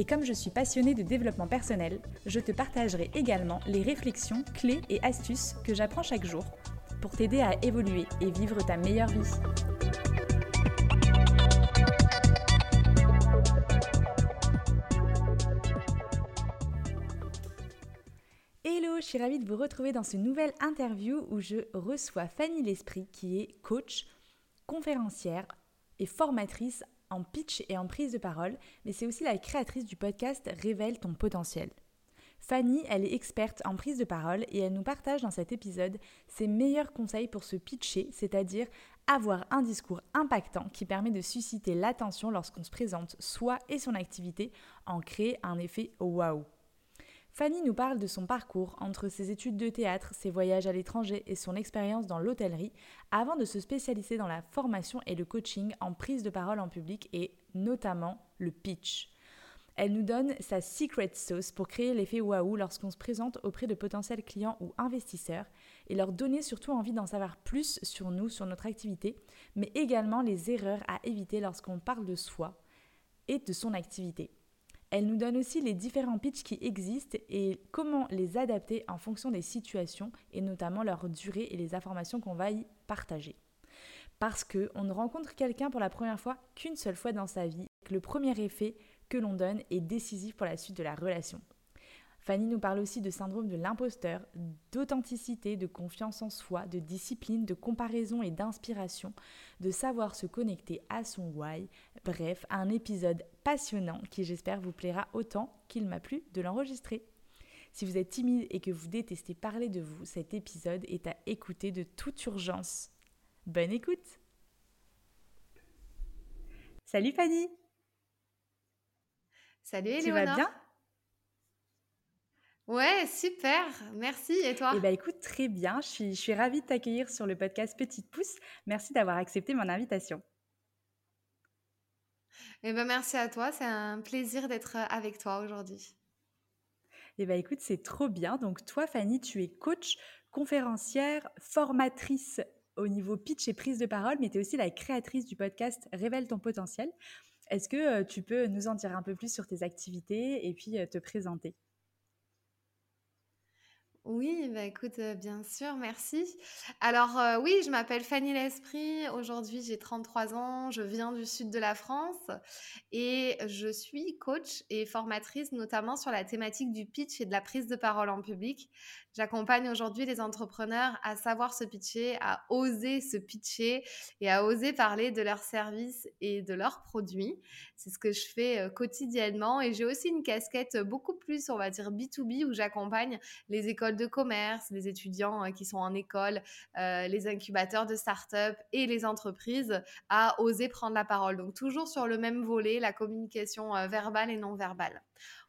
Et comme je suis passionnée de développement personnel, je te partagerai également les réflexions, clés et astuces que j'apprends chaque jour pour t'aider à évoluer et vivre ta meilleure vie. Hello, je suis ravie de vous retrouver dans ce nouvel interview où je reçois Fanny L'Esprit qui est coach, conférencière et formatrice en pitch et en prise de parole, mais c'est aussi la créatrice du podcast Révèle ton potentiel. Fanny, elle est experte en prise de parole et elle nous partage dans cet épisode ses meilleurs conseils pour se pitcher, c'est-à-dire avoir un discours impactant qui permet de susciter l'attention lorsqu'on se présente soi et son activité, en créer un effet waouh. Fanny nous parle de son parcours entre ses études de théâtre, ses voyages à l'étranger et son expérience dans l'hôtellerie avant de se spécialiser dans la formation et le coaching en prise de parole en public et notamment le pitch. Elle nous donne sa secret sauce pour créer l'effet waouh lorsqu'on se présente auprès de potentiels clients ou investisseurs et leur donner surtout envie d'en savoir plus sur nous, sur notre activité, mais également les erreurs à éviter lorsqu'on parle de soi et de son activité. Elle nous donne aussi les différents pitchs qui existent et comment les adapter en fonction des situations et notamment leur durée et les informations qu'on va y partager. Parce qu'on ne rencontre quelqu'un pour la première fois qu'une seule fois dans sa vie, que le premier effet que l'on donne est décisif pour la suite de la relation. Fanny nous parle aussi de syndrome de l'imposteur, d'authenticité, de confiance en soi, de discipline, de comparaison et d'inspiration, de savoir se connecter à son why. Bref, un épisode passionnant qui j'espère vous plaira autant qu'il m'a plu de l'enregistrer. Si vous êtes timide et que vous détestez parler de vous, cet épisode est à écouter de toute urgence. Bonne écoute Salut Fanny Salut Eleonore Tu vas bien? Ouais, super, merci. Et toi? Eh bien écoute, très bien. Je suis, je suis ravie de t'accueillir sur le podcast Petite Pouce. Merci d'avoir accepté mon invitation. Eh ben merci à toi, c'est un plaisir d'être avec toi aujourd'hui. Eh bien écoute, c'est trop bien. Donc toi, Fanny, tu es coach, conférencière, formatrice au niveau pitch et prise de parole, mais tu es aussi la créatrice du podcast Révèle ton potentiel. Est-ce que euh, tu peux nous en dire un peu plus sur tes activités et puis euh, te présenter? Oui, bah écoute, euh, bien sûr, merci. Alors euh, oui, je m'appelle Fanny L'Esprit. Aujourd'hui, j'ai 33 ans. Je viens du sud de la France et je suis coach et formatrice notamment sur la thématique du pitch et de la prise de parole en public. J'accompagne aujourd'hui les entrepreneurs à savoir se pitcher, à oser se pitcher et à oser parler de leurs services et de leurs produits. C'est ce que je fais euh, quotidiennement et j'ai aussi une casquette beaucoup plus, on va dire, B2B où j'accompagne les écoles de commerce, les étudiants euh, qui sont en école, euh, les incubateurs de start-up et les entreprises à oser prendre la parole. Donc toujours sur le même volet, la communication euh, verbale et non verbale.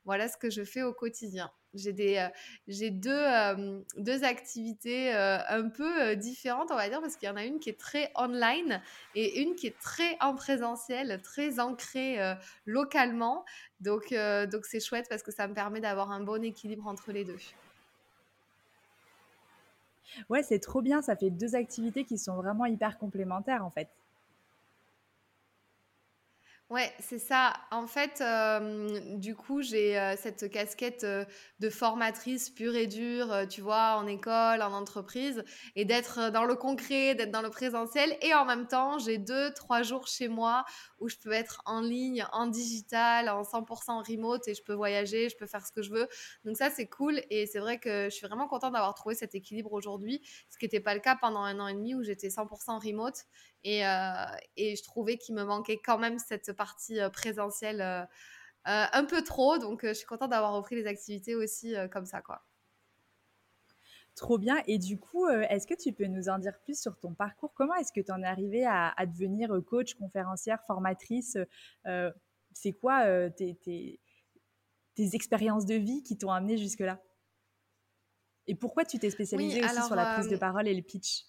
Voilà ce que je fais au quotidien. J'ai j'ai deux, deux activités un peu différentes, on va dire, parce qu'il y en a une qui est très online et une qui est très en présentiel, très ancrée localement. Donc, donc c'est chouette parce que ça me permet d'avoir un bon équilibre entre les deux. Ouais, c'est trop bien. Ça fait deux activités qui sont vraiment hyper complémentaires en fait. Ouais, c'est ça. En fait, euh, du coup, j'ai euh, cette casquette euh, de formatrice pure et dure, tu vois, en école, en entreprise, et d'être dans le concret, d'être dans le présentiel. Et en même temps, j'ai deux, trois jours chez moi où je peux être en ligne, en digital, en 100% remote, et je peux voyager, je peux faire ce que je veux. Donc ça, c'est cool. Et c'est vrai que je suis vraiment contente d'avoir trouvé cet équilibre aujourd'hui, ce qui n'était pas le cas pendant un an et demi où j'étais 100% remote. Et, et je trouvais qu'il me manquait quand même cette partie euh, présentielle euh, euh, un peu trop. Donc, je suis contente d'avoir repris les activités aussi comme ça, quoi. Trop bien. Et du coup, est-ce que tu peux nous en dire plus sur ton parcours? Comment est-ce que tu en es arrivée à, devenir coach, conférencière, formatrice? C'est quoi tes, tes expériences de vie qui t'ont amené jusque-là? Et pourquoi tu t'es spécialisée aussi sur la prise de parole et le pitch?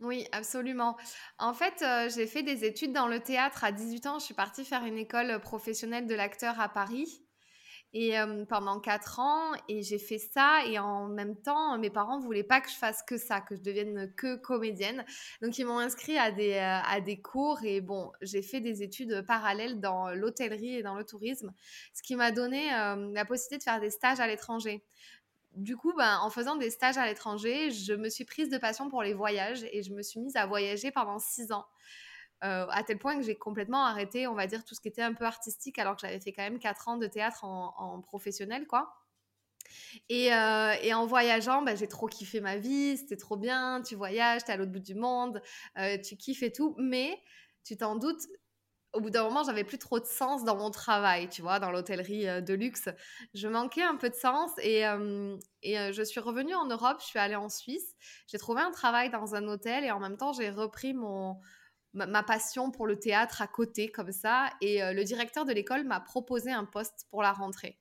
Oui, absolument. En fait, j'ai fait des études dans le théâtre à 18 ans. Je suis partie faire une école professionnelle de l'acteur à Paris. Et pendant quatre ans et j'ai fait ça. Et en même temps mes parents voulaient pas que je fasse que ça que je devienne que comédienne. Donc ils m'ont inscrit à des à des cours. Et bon j'ai fait des études parallèles dans l'hôtellerie et dans le tourisme ce qui m'a donné la possibilité de faire des stages à l'étranger du coup, ben, en faisant des stages à l'étranger, je me suis prise de passion pour les voyages et je me suis mise à voyager pendant six ans. Euh, à tel point que j'ai complètement arrêté, on va dire, tout ce qui était un peu artistique, alors que j'avais fait quand même 4 ans de théâtre en, professionnel, quoi. Euh, et, en voyageant, bah, j'ai trop kiffé ma vie, c'était trop bien, tu voyages, tu es à l'autre bout du monde, euh, tu kiffes et tout, mais tu t'en doutes, au bout d'un moment, j'avais plus trop de sens dans mon travail, tu vois, dans l'hôtellerie de luxe. Je manquais un peu de sens et, et je suis revenue en Europe, je suis allée en Suisse, j'ai trouvé un travail dans un hôtel et en même temps, j'ai repris mon, ma, passion pour le théâtre à côté comme ça. Et euh, le directeur de l'école m'a proposé un poste pour la rentrée.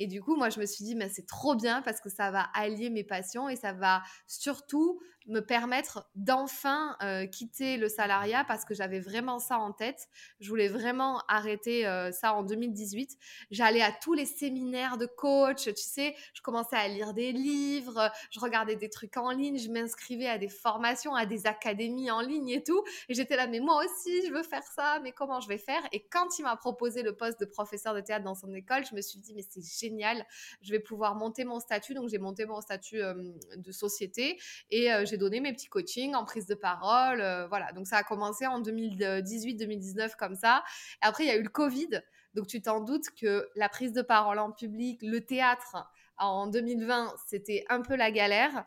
Et du coup, moi, je me suis dit, mais c'est trop bien parce que ça va allier mes passions et ça va surtout me permettre d'enfin euh, quitter le salariat parce que j'avais vraiment ça en tête. Je voulais vraiment arrêter euh, ça en 2018. J'allais à tous les séminaires de coach, tu sais, je commençais à lire des livres, je regardais des trucs en ligne, je m'inscrivais à des formations, à des académies en ligne et tout. Et j'étais là, mais moi aussi, je veux faire ça, mais comment je vais faire? Et quand il m'a proposé le poste de professeur de théâtre dans son école, je me suis dit, mais c'est génial, je vais pouvoir monter mon statut. Donc j'ai monté mon statut euh, de société et j'ai donné mes petits coachings en prise de parole. Euh, voilà, donc ça a commencé en 2018-2019 comme ça. Et après, il y a eu le Covid. Donc tu t'en doutes que la prise de parole en public, le théâtre en 2020, c'était un peu la galère.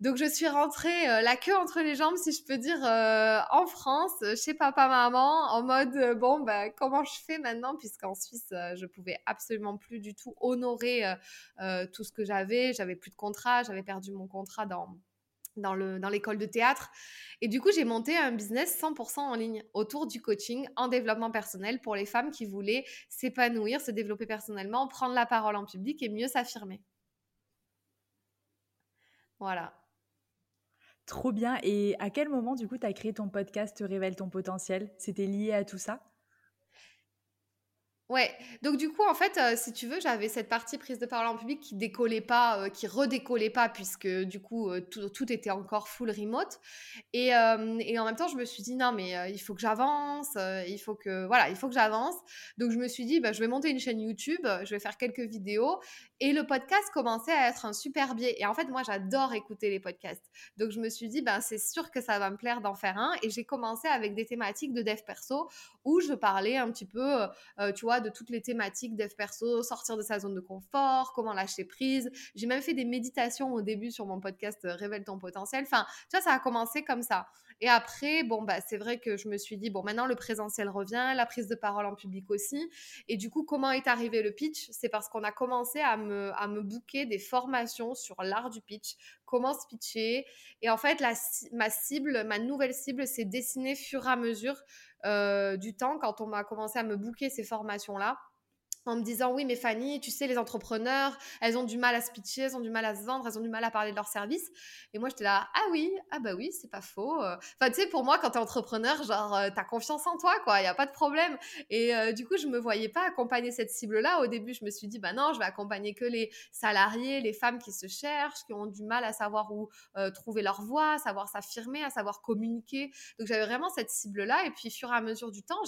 Donc je suis rentrée euh, la queue entre les jambes, si je peux dire, euh, en France, chez papa maman, en mode bon bah comment je fais maintenant, puisqu'en Suisse je pouvais absolument plus du tout honorer tout ce que j'avais, j'avais plus de contrat, j'avais perdu mon contrat dans dans l'école de théâtre. Et du coup, j'ai monté un business 100% en ligne autour du coaching en développement personnel pour les femmes qui voulaient s'épanouir, se développer personnellement, prendre la parole en public et mieux s'affirmer. Voilà. Trop bien. Et à quel moment, du coup, tu as créé ton podcast Révèle ton potentiel? C'était lié à tout ça? Ouais, donc du coup, en fait, euh, si tu veux, j'avais cette partie prise de parole en public qui décollait pas, euh, qui redécollait pas, puisque du coup, euh, tout, était encore full remote. Et, et, en même temps, je me suis dit, non, mais il faut que j'avance, il faut que, voilà, il faut que j'avance. Donc, je me suis dit, bah, je vais monter une chaîne YouTube, je vais faire quelques vidéos. Et le podcast commençait à être un super biais. Et en fait, moi, j'adore écouter les podcasts. Donc, je me suis dit, ben, c'est sûr que ça va me plaire d'en faire un. Et j'ai commencé avec des thématiques de dev perso où je parlais un petit peu, tu vois, de toutes les thématiques dev perso, sortir de sa zone de confort, comment lâcher prise. J'ai même fait des méditations au début sur mon podcast euh, Révèle ton potentiel. Enfin, tu vois, ça a commencé comme ça. Et après, bon, bah, c'est vrai que je me suis dit, bon, maintenant le présentiel revient, la prise de parole en public aussi. Et du coup, comment est arrivé le pitch? C'est parce qu'on a commencé à me, à me booker des formations sur l'art du pitch, comment se pitcher. Et en fait, la, ma cible, ma nouvelle cible s'est dessinée fur et à mesure euh, du temps quand on m'a commencé à me booker ces formations-là en me disant oui mais Fanny tu sais les entrepreneurs elles ont du mal à se pitcher elles ont du mal à se vendre elles ont du mal à parler de leurs services et moi j'étais là ah oui ah bah oui c'est pas faux. Euh. enfin tu sais pour moi quand t'es entrepreneur genre euh, t'as confiance en toi quoi il y a pas de problème. Et euh, du coup je me voyais pas accompagner cette cible là au début je me suis dit bah non je vais accompagner que les salariés les femmes qui se cherchent qui ont du mal à savoir où trouver leur voie à savoir s'affirmer à savoir communiquer. Donc j'avais vraiment cette cible là et puis au fur et à mesure du temps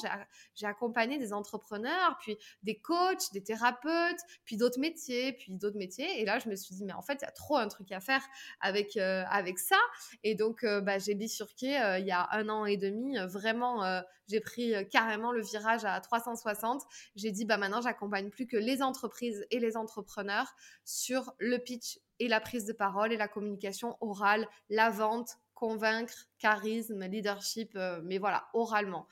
j'ai accompagné des entrepreneurs puis des coachs des thérapeutes, puis d'autres métiers, puis d'autres métiers. Et là, je me suis dit, mais en fait, il y a trop un truc à faire avec, euh, avec ça. Et donc, euh, bah, j'ai bifurqué euh, il y a un an et demi. vraiment, j'ai pris carrément le virage à 360. J'ai dit, bah, maintenant, j'accompagne plus que les entreprises et les entrepreneurs sur le pitch et la prise de parole et la communication orale, la vente, convaincre, charisme, leadership, euh, mais voilà, oralement.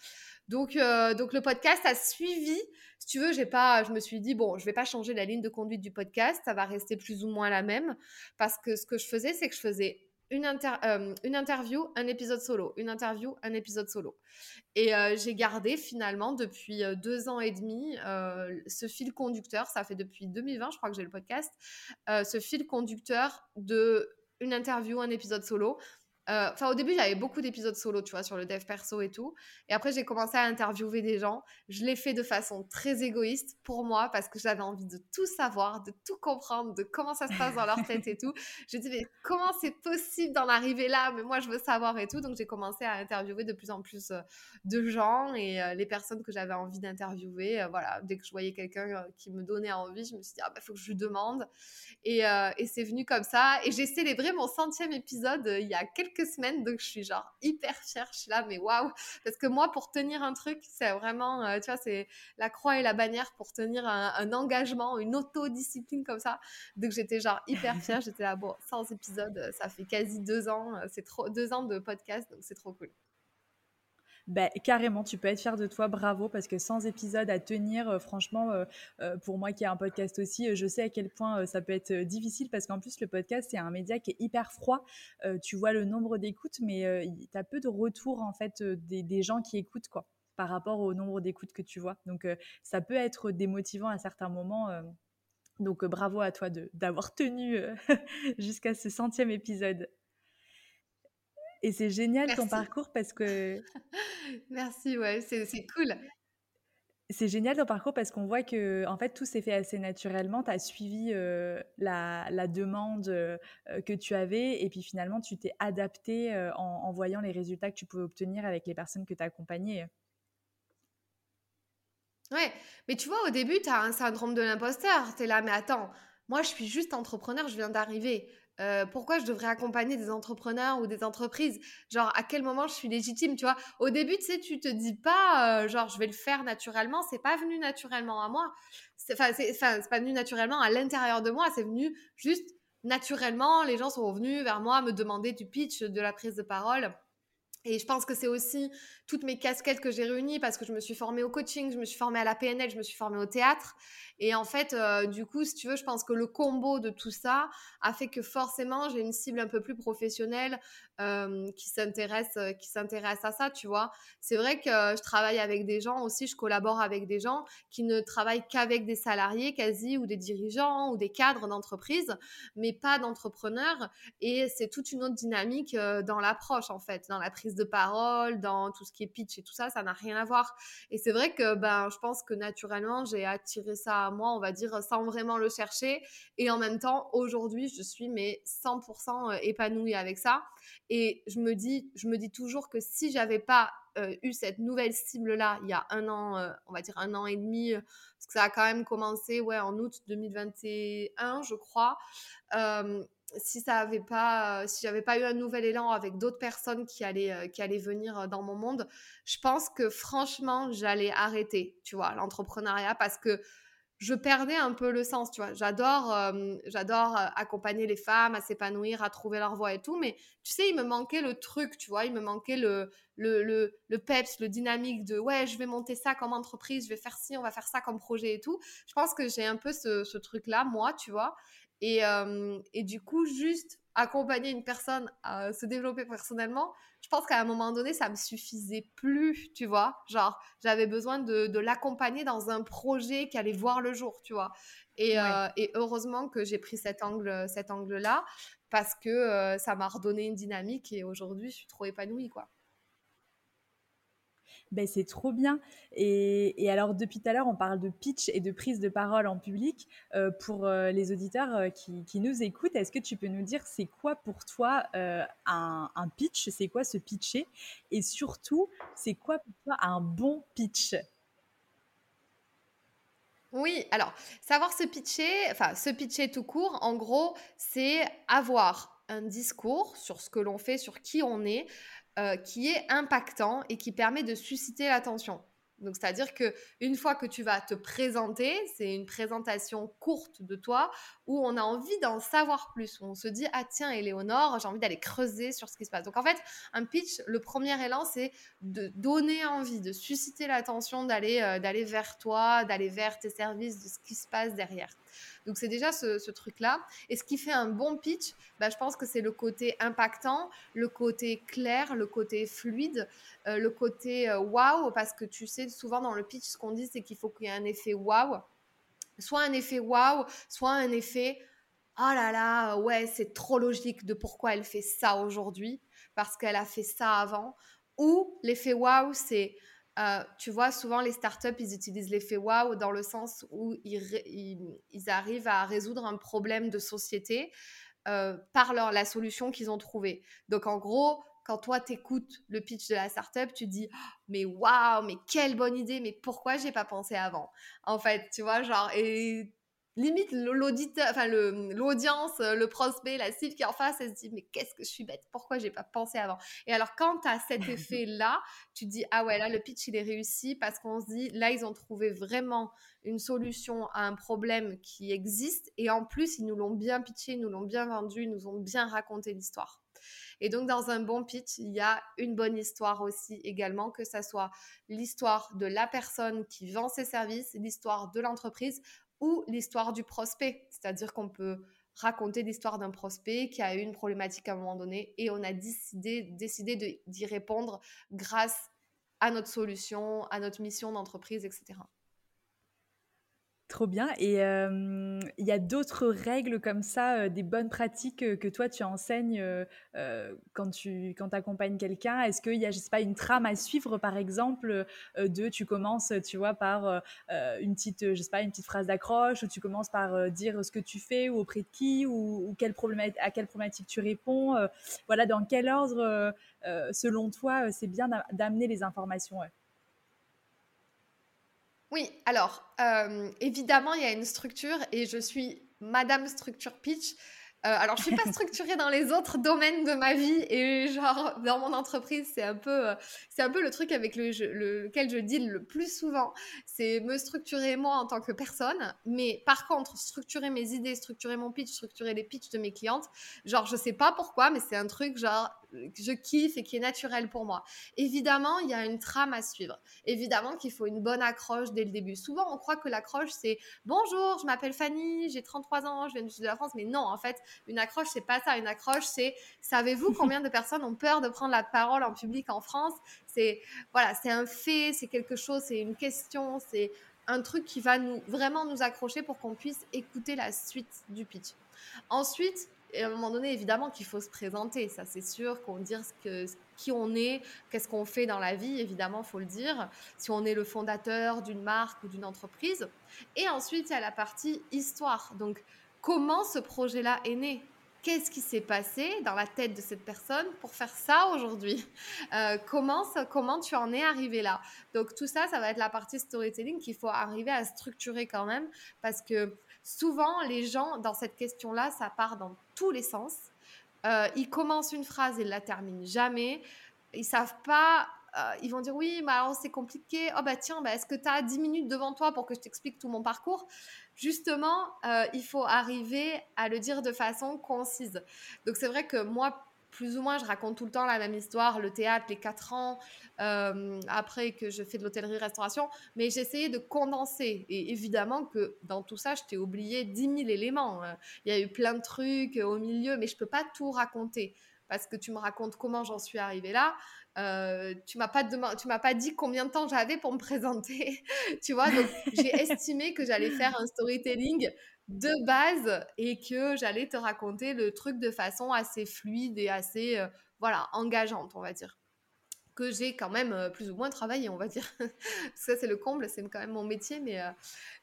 Donc, euh, donc le podcast a suivi. Si tu veux, j'ai pas, je me suis dit bon, je vais pas changer la ligne de conduite du podcast, ça va rester plus ou moins la même, parce que ce que je faisais, c'est que je faisais une, une interview, un épisode solo, une interview, un épisode solo. Et j'ai gardé finalement depuis deux ans et demi ce fil conducteur, ça fait depuis 2020, je crois que j'ai le podcast, ce fil conducteur de une interview, un épisode solo. Euh, enfin, au début, j'avais beaucoup d'épisodes solo, tu vois, sur le dev perso et tout. Et après, j'ai commencé à interviewer des gens. Je l'ai fait de façon très égoïste pour moi parce que j'avais envie de tout savoir, de tout comprendre, de comment ça se passe dans leur tête et tout. J'ai dit, mais comment c'est possible d'en arriver là? Mais moi, je veux savoir et tout. Donc, j'ai commencé à interviewer de plus en plus euh, de gens et euh, les personnes que j'avais envie d'interviewer. voilà, dès que je voyais quelqu'un qui me donnait envie, je me suis dit, ah, bah, faut que je lui demande. Et, et c'est venu comme ça. Et j'ai célébré mon centième épisode il y a quelques semaines, donc je suis genre hyper fière. Je suis là, mais waouh! Parce que moi, pour tenir un truc, c'est vraiment, euh, tu vois, c'est la croix et la bannière pour tenir un, engagement, une autodiscipline comme ça. Donc j'étais genre hyper fière. J'étais là, bon, 100 épisodes, ça fait quasi deux ans. Euh, c'est trop, deux ans de podcast, donc c'est trop cool. Ben, carrément, tu peux être fier de toi, bravo, parce que sans épisode à tenir, euh, franchement, euh, euh, pour moi qui ai un podcast aussi, je sais à quel point ça peut être difficile, parce qu'en plus, le podcast, c'est un média qui est hyper froid. tu vois le nombre d'écoutes, mais tu as peu de retour, en fait, des, des, gens qui écoutent, quoi, par rapport au nombre d'écoutes que tu vois. Donc, ça peut être démotivant à certains moments. donc, bravo à toi d'avoir tenu jusqu'à ce centième épisode. Et c'est génial ton parcours parce que. Merci, ouais, c'est cool. C'est génial ton parcours parce qu'on voit que en fait tout s'est fait assez naturellement. Tu as suivi la, la, demande que tu avais et puis finalement tu t'es adapté en, voyant les résultats que tu pouvais obtenir avec les personnes que tu accompagnées. Ouais, mais tu vois, au début, tu as un syndrome de l'imposteur. Tu es là, mais attends, moi je suis juste entrepreneur, je viens d'arriver. Pourquoi je devrais accompagner des entrepreneurs ou des entreprises? Genre, à quel moment je suis légitime, tu vois? Au début, tu sais, tu te dis pas, genre, je vais le faire naturellement. C'est pas venu naturellement à moi. Enfin, c'est pas venu naturellement à l'intérieur de moi. C'est venu juste naturellement. Les gens sont venus vers moi me demander du pitch, de la prise de parole. Et je pense que c'est aussi toutes mes casquettes que j'ai réunies parce que je me suis formée au coaching, je me suis formée à la PNL, je me suis formée au théâtre. Et en fait, euh, du coup, si tu veux, je pense que le combo de tout ça a fait que forcément, j'ai une cible un peu plus professionnelle euh, qui s'intéresse euh, qui s'intéresse à ça, tu vois. C'est vrai que je travaille avec des gens aussi, je collabore avec des gens qui ne travaillent qu'avec des salariés quasi ou des dirigeants ou des cadres d'entreprise, mais pas d'entrepreneurs. Et c'est toute une autre dynamique dans l'approche, en fait, dans la prise de parole, dans tout ce qui est pitch et tout ça, ça n'a rien à voir. Et c'est vrai que ben, je pense que naturellement, j'ai attiré ça à moi, on va dire, sans vraiment le chercher. Et en même temps, aujourd'hui, je suis mais 100% euh, épanouie avec ça. Et je me dis, je me dis toujours que si j'avais pas euh, eu cette nouvelle cible-là il y a un an, euh, on va dire un an et demi, parce que ça a quand même commencé ouais, en août 2021, je crois si ça avait pas, si j'avais pas eu un nouvel élan avec d'autres personnes qui allaient, euh, qui allaient venir euh, dans mon monde, je pense que franchement, j'allais arrêter, tu vois, l'entrepreneuriat parce que je perdais un peu le sens, tu vois. J'adore, euh, j'adore accompagner les femmes à s'épanouir, à trouver leur voie et tout, mais tu sais, il me manquait le truc, tu vois, il me manquait le, le, le, le peps, le dynamique de ouais, je vais monter ça comme entreprise, je vais faire ci, on va faire ça comme projet et tout. Je pense que j'ai un peu ce, ce truc-là, moi, tu vois. Et, euh, et, du coup, juste accompagner une personne à se développer personnellement, je pense qu'à un moment donné, ça me suffisait plus, tu vois. Genre, j'avais besoin de, de l'accompagner dans un projet qui allait voir le jour, tu vois. Et, euh, et heureusement que j'ai pris cet angle, cet angle-là parce que euh, ça m'a redonné une dynamique et aujourd'hui, je suis trop épanouie, quoi. Ben, c'est trop bien. Et, alors, depuis tout à l'heure, on parle de pitch et de prise de parole en public. Euh, pour euh, les auditeurs euh, qui, nous écoutent, est-ce que tu peux nous dire c'est quoi pour toi un, pitch? C'est quoi se pitcher? Et surtout, c'est quoi pour toi un bon pitch? Oui, alors, savoir se pitcher, enfin, se pitcher tout court, en gros, c'est avoir un discours sur ce que l'on fait, sur qui on est, euh, qui est impactant et qui permet de susciter l'attention. Donc, c'est-à-dire que une fois que tu vas te présenter, c'est une présentation courte de toi où on a envie d'en savoir plus. Où on se dit ah tiens Éléonore, j'ai envie d'aller creuser sur ce qui se passe. Donc en fait, un pitch, le premier élan, c'est de donner envie, de susciter l'attention d'aller euh, d'aller vers toi, d'aller vers tes services, de ce qui se passe derrière. Donc c'est déjà ce, truc-là. Et ce qui fait un bon pitch, bah, je pense que c'est le côté impactant, le côté clair, le côté fluide, euh, le côté euh, waouh, parce que tu sais, souvent dans le pitch, ce qu'on dit, c'est qu'il faut qu'il y ait un effet waouh. Soit un effet waouh, soit un effet oh là là, ouais, c'est trop logique de pourquoi elle fait ça aujourd'hui, parce qu'elle a fait ça avant. Ou l'effet waouh, c'est euh, tu vois, souvent les startups, ils utilisent l'effet wow dans le sens où ils, arrivent à résoudre un problème de société euh, par leur, la solution qu'ils ont trouvée. Donc en gros, quand toi t'écoutes le pitch de la startup, tu dis «Oh, mais waouh, mais quelle bonne idée, mais pourquoi j'ai pas pensé avant? En fait, tu vois, genre et limite l'auditeur, enfin l'audience, euh, le, prospect, la cible qui est en face, elle se dit mais qu'est-ce que je suis bête, pourquoi j'ai pas pensé avant? Et alors quand tu as cet effet là, tu dis ah ouais là le pitch il est réussi parce qu'on se dit là ils ont trouvé vraiment une solution à un problème qui existe et en plus ils nous l'ont bien pitché, ils nous l'ont bien vendu, ils nous ont bien raconté l'histoire. Et donc, dans un bon pitch, il y a une bonne histoire aussi également, que ça soit l'histoire de la personne qui vend ses services, l'histoire de l'entreprise ou l'histoire du prospect. C'est-à-dire qu'on peut raconter l'histoire d'un prospect qui a eu une problématique à un moment donné et on a décidé, décidé d'y répondre grâce à notre solution, à notre mission d'entreprise, etc. Trop bien. Et il y a d'autres règles comme ça, des bonnes pratiques que toi tu enseignes quand tu quand accompagnes quelqu'un? Est-ce qu'il y a, je sais pas, une trame à suivre par exemple de tu commences, tu vois, par une petite, je sais pas, une petite phrase d'accroche ou tu commences par dire ce que tu fais ou auprès de qui ou, quelle problématique, à quelle problématique tu réponds. voilà, dans quel ordre, selon toi, c'est bien d'amener les informations. Oui, alors, euh, évidemment, il y a une structure et je suis Madame Structure Pitch. Euh, alors, je suis pas structurée dans les autres domaines de ma vie et genre dans mon entreprise, c'est un peu, euh, c'est un peu le truc avec le, lequel je deal le plus souvent. C'est me structurer moi en tant que personne, mais par contre, structurer mes idées, structurer mon pitch, structurer les pitchs de mes clientes, genre je sais pas pourquoi, mais c'est un truc genre je kiffe et qui est naturel pour moi. Évidemment, il y a une trame à suivre. Évidemment qu'il faut une bonne accroche dès le début. Souvent, on croit que l'accroche, c'est bonjour, je m'appelle Fanny, j'ai 33 ans, je viens du sud de la France. Mais non, en fait, une accroche, c'est pas ça. Une accroche, c'est savez-vous combien de personnes ont peur de prendre la parole en public en France? C'est voilà, c'est un fait, c'est quelque chose, c'est une question, c'est un truc qui va nous vraiment nous accrocher pour qu'on puisse écouter la suite du pitch. Ensuite, et à un moment donné, évidemment qu'il faut se présenter, ça c'est sûr, qu'on que, qui on est, qu'est-ce qu'on fait dans la vie, évidemment, faut le dire, si on est le fondateur d'une marque ou d'une entreprise. Et ensuite, il y a la partie histoire. Donc, comment ce projet-là est né? Qu'est-ce qui s'est passé dans la tête de cette personne pour faire ça aujourd'hui? Euh, comment, comment tu en es arrivé là? Donc tout ça, ça va être la partie storytelling qu'il faut arriver à structurer quand même parce que souvent, les gens, dans cette question-là, ça part dans tous les sens. Euh, ils commencent une phrase et la terminent jamais. Ils savent pas. Euh, ils vont dire oui, mais alors c'est compliqué. Oh bah tiens, bah, est-ce que tu as 10 minutes devant toi pour que je t'explique tout mon parcours? Justement, euh, il faut arriver à le dire de façon concise. Donc c'est vrai que moi, plus ou moins, je raconte tout le temps la même histoire, le théâtre, les quatre ans, euh, après que je fais de l'hôtellerie-restauration, mais j'essayais de condenser. Et évidemment que dans tout ça, je t'ai oublié 10 000 éléments. Hein. Il y a eu plein de trucs au milieu, mais je ne peux pas tout raconter parce que tu me racontes comment j'en suis arrivée là. Euh, tu m'as pas tu m'as pas dit combien de temps j'avais pour me présenter, tu vois. Donc j'ai estimé que j'allais faire un storytelling de base et que j'allais te raconter le truc de façon assez fluide et assez euh, voilà engageante on va dire que j'ai quand même euh, plus ou moins travaillé, on va dire. ça, c'est le comble, c'est quand même mon métier, mais, euh,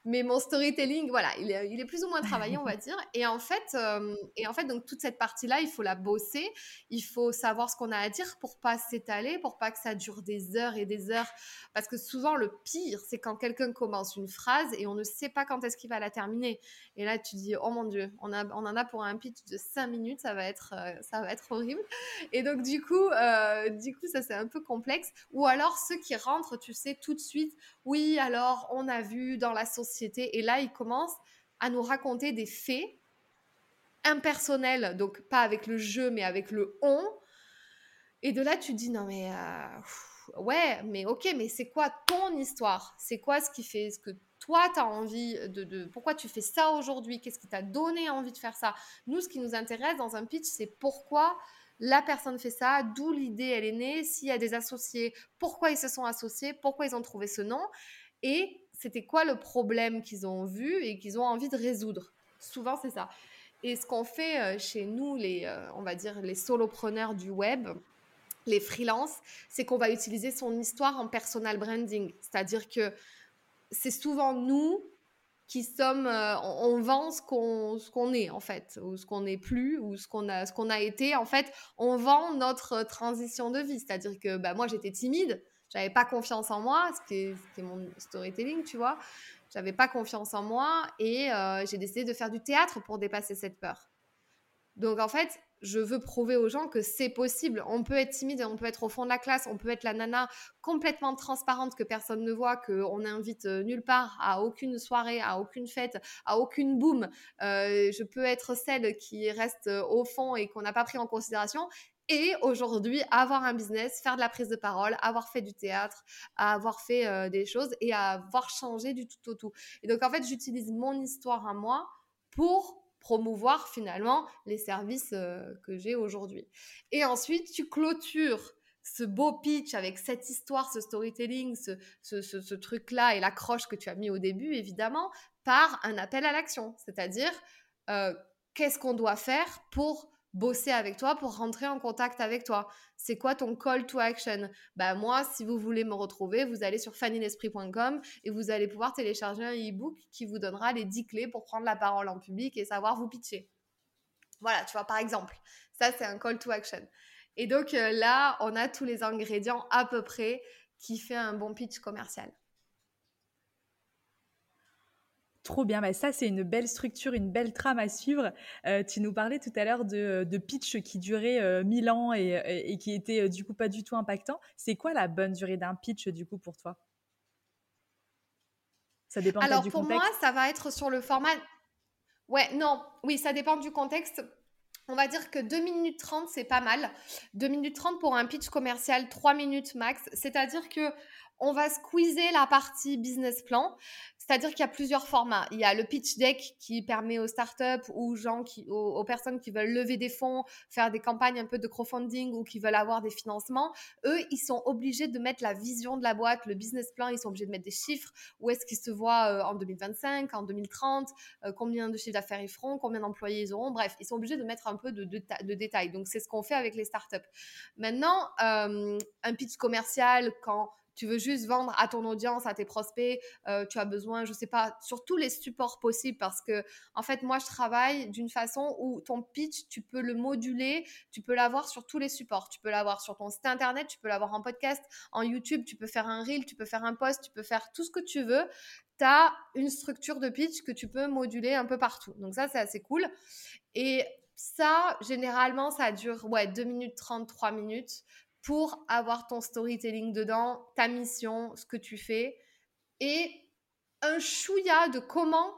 mais mon storytelling, voilà, il est, il est, plus ou moins travaillé, on va dire. Et en fait, euh, et en fait donc toute cette partie-là, il faut la bosser, il faut savoir ce qu'on a à dire pour pas s'étaler, pour pas que ça dure des heures et des heures. Parce que souvent, le pire, c'est quand quelqu'un commence une phrase et on ne sait pas quand est-ce qu'il va la terminer. Et là, tu dis, oh mon Dieu, on, a, on en a pour un pitch de 5 minutes, ça va être, ça va être horrible. Et donc, du coup, du coup ça, c'est un peu complexe, ou alors ceux qui rentrent, tu sais, tout de suite, oui, alors on a vu dans la société, et là, ils commencent à nous raconter des faits impersonnels, donc pas avec le jeu, mais avec le on. Et de là, tu dis, non, mais euh, ouais, mais ok, mais c'est quoi ton histoire? C'est quoi ce qui fait ce que toi, tu as envie de, Pourquoi tu fais ça aujourd'hui? Qu'est-ce qui t'a donné envie de faire ça? Nous, ce qui nous intéresse dans un pitch, c'est pourquoi la personne fait ça, d'où l'idée elle est née, s'il y a des associés, pourquoi ils se sont associés, pourquoi ils ont trouvé ce nom, et c'était quoi le problème qu'ils ont vu et qu'ils ont envie de résoudre. Souvent, c'est ça. Et ce qu'on fait euh, chez nous, les, euh, on va dire les solopreneurs du web, les freelances, c'est qu'on va utiliser son histoire en personal branding. C'est-à-dire que c'est souvent nous qui sommes, euh, on, vend ce qu'on, ce qu'on est en fait, ou ce qu'on n'est plus, ou ce qu'on a, ce qu'on a été. En fait, on vend notre transition de vie. C'est-à-dire que bah, moi, j'étais timide, j'avais pas confiance en moi, ce mon storytelling, tu vois. J'avais pas confiance en moi et euh, j'ai décidé de faire du théâtre pour dépasser cette peur. Donc en fait, je veux prouver aux gens que c'est possible. On peut être timide, on peut être au fond de la classe, on peut être la nana complètement transparente que personne ne voit, qu'on invite euh, nulle part, à aucune soirée, à aucune fête, à aucune boom. Euh, je peux être celle qui reste euh, au fond et qu'on n'a pas pris en considération. Et aujourd'hui, avoir un business, faire de la prise de parole, avoir fait du théâtre, avoir fait des choses et avoir changé du tout au tout. Et donc, en fait, j'utilise mon histoire à moi pour promouvoir finalement les services euh, que j'ai aujourd'hui. Et ensuite, tu clôtures ce beau pitch avec cette histoire, ce storytelling, ce, ce, truc-là et l'accroche que tu as mis au début, évidemment, par un appel à l'action. C'est-à-dire, euh, qu'est-ce qu'on doit faire pour bosser avec toi, pour rentrer en contact avec toi. C'est quoi ton call to action? Bah moi, si vous voulez me retrouver, vous allez sur fannylesprit.com et vous allez pouvoir télécharger un e-book qui vous donnera les 10 clés pour prendre la parole en public et savoir vous pitcher. Voilà, tu vois, par exemple, ça c'est un call to action. Et donc euh, là, on a tous les ingrédients à peu près qui fait un bon pitch commercial. Trop bien, bah, ça c'est une belle structure, une belle trame à suivre. Euh, tu nous parlais tout à l'heure de, de, pitch qui durait euh, 1000 ans et, et, qui était euh, du coup pas du tout impactant. C'est quoi la bonne durée d'un pitch du coup pour toi? Ça dépend Alors du pour moi, ça va être sur le format. Ouais, non, oui, ça dépend du contexte. On va dire que 2 minutes 30, c'est pas mal. 2 minutes 30 pour un pitch commercial, 3 minutes max. C'est-à-dire que on va squeezer la partie business plan. C'est-à-dire qu'il y a plusieurs formats. Il y a le pitch deck qui permet aux startups ou aux, personnes qui veulent lever des fonds, faire des campagnes un peu de crowdfunding ou qui veulent avoir des financements. Eux, ils sont obligés de mettre la vision de la boîte, le business plan. Ils sont obligés de mettre des chiffres. Où est-ce qu'ils se voient euh, en 2025, en 2030, euh, combien de chiffres d'affaires ils feront, combien d'employés ils auront. Bref, ils sont obligés de mettre un peu de, de, détails. Donc, c'est ce qu'on fait avec les startups. Maintenant, euh, un pitch commercial, quand tu veux juste vendre à ton audience, à tes prospects, euh, tu as besoin, je sais pas, sur tous les supports possibles parce que, en fait, moi, je travaille d'une façon où ton pitch, tu peux le moduler, tu peux l'avoir sur tous les supports. Tu peux l'avoir sur ton site internet, tu peux l'avoir en podcast, en YouTube, tu peux faire un reel, tu peux faire un post, tu peux faire tout ce que tu veux. Tu as une structure de pitch que tu peux moduler un peu partout. Donc, ça, c'est assez cool. Et ça, généralement, ça dure ouais, 2 minutes 30, 3 minutes pour avoir ton storytelling dedans, ta mission, ce que tu fais, et un chouïa de comment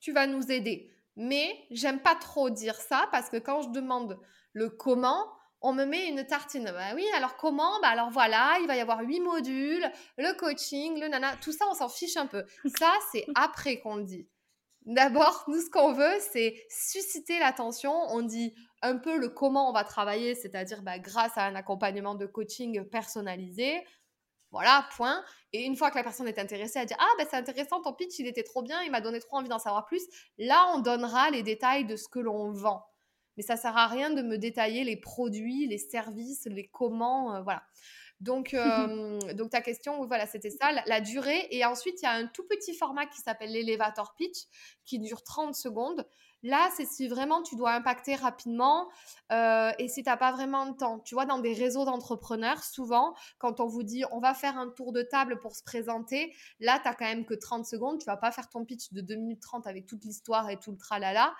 tu vas nous aider. Mais j'aime pas trop dire ça parce que quand je demande le comment, on me met une tartine. Bah oui, alors comment? Bah alors voilà, il va y avoir huit modules, le coaching, le nana, tout ça, on s'en fiche un peu. Ça, c'est après qu'on le dit. D'abord, nous, ce qu'on veut, c'est susciter l'attention. On dit un peu le comment on va travailler, c'est-à-dire bah, grâce à un accompagnement de coaching personnalisé. Voilà, point. Et une fois que la personne est intéressée, elle dit Ah, ben c'est intéressant, ton pitch, il était trop bien, il m'a donné trop envie d'en savoir plus. Là, on donnera les détails de ce que l'on vend. Mais ça sert à rien de me détailler les produits, les services, les comment, euh, voilà. Donc, euh, donc ta question, voilà, c'était ça, la, durée. Et ensuite, il y a un tout petit format qui s'appelle l'elevator pitch, qui dure 30 secondes. Là, c'est si vraiment tu dois impacter rapidement euh, et si tu n'as pas vraiment de temps. Tu vois, dans des réseaux d'entrepreneurs, souvent, quand on vous dit on va faire un tour de table pour se présenter, là, tu n'as quand même que 30 secondes. Tu vas pas faire ton pitch de 2 minutes 30 avec toute l'histoire et tout le tralala.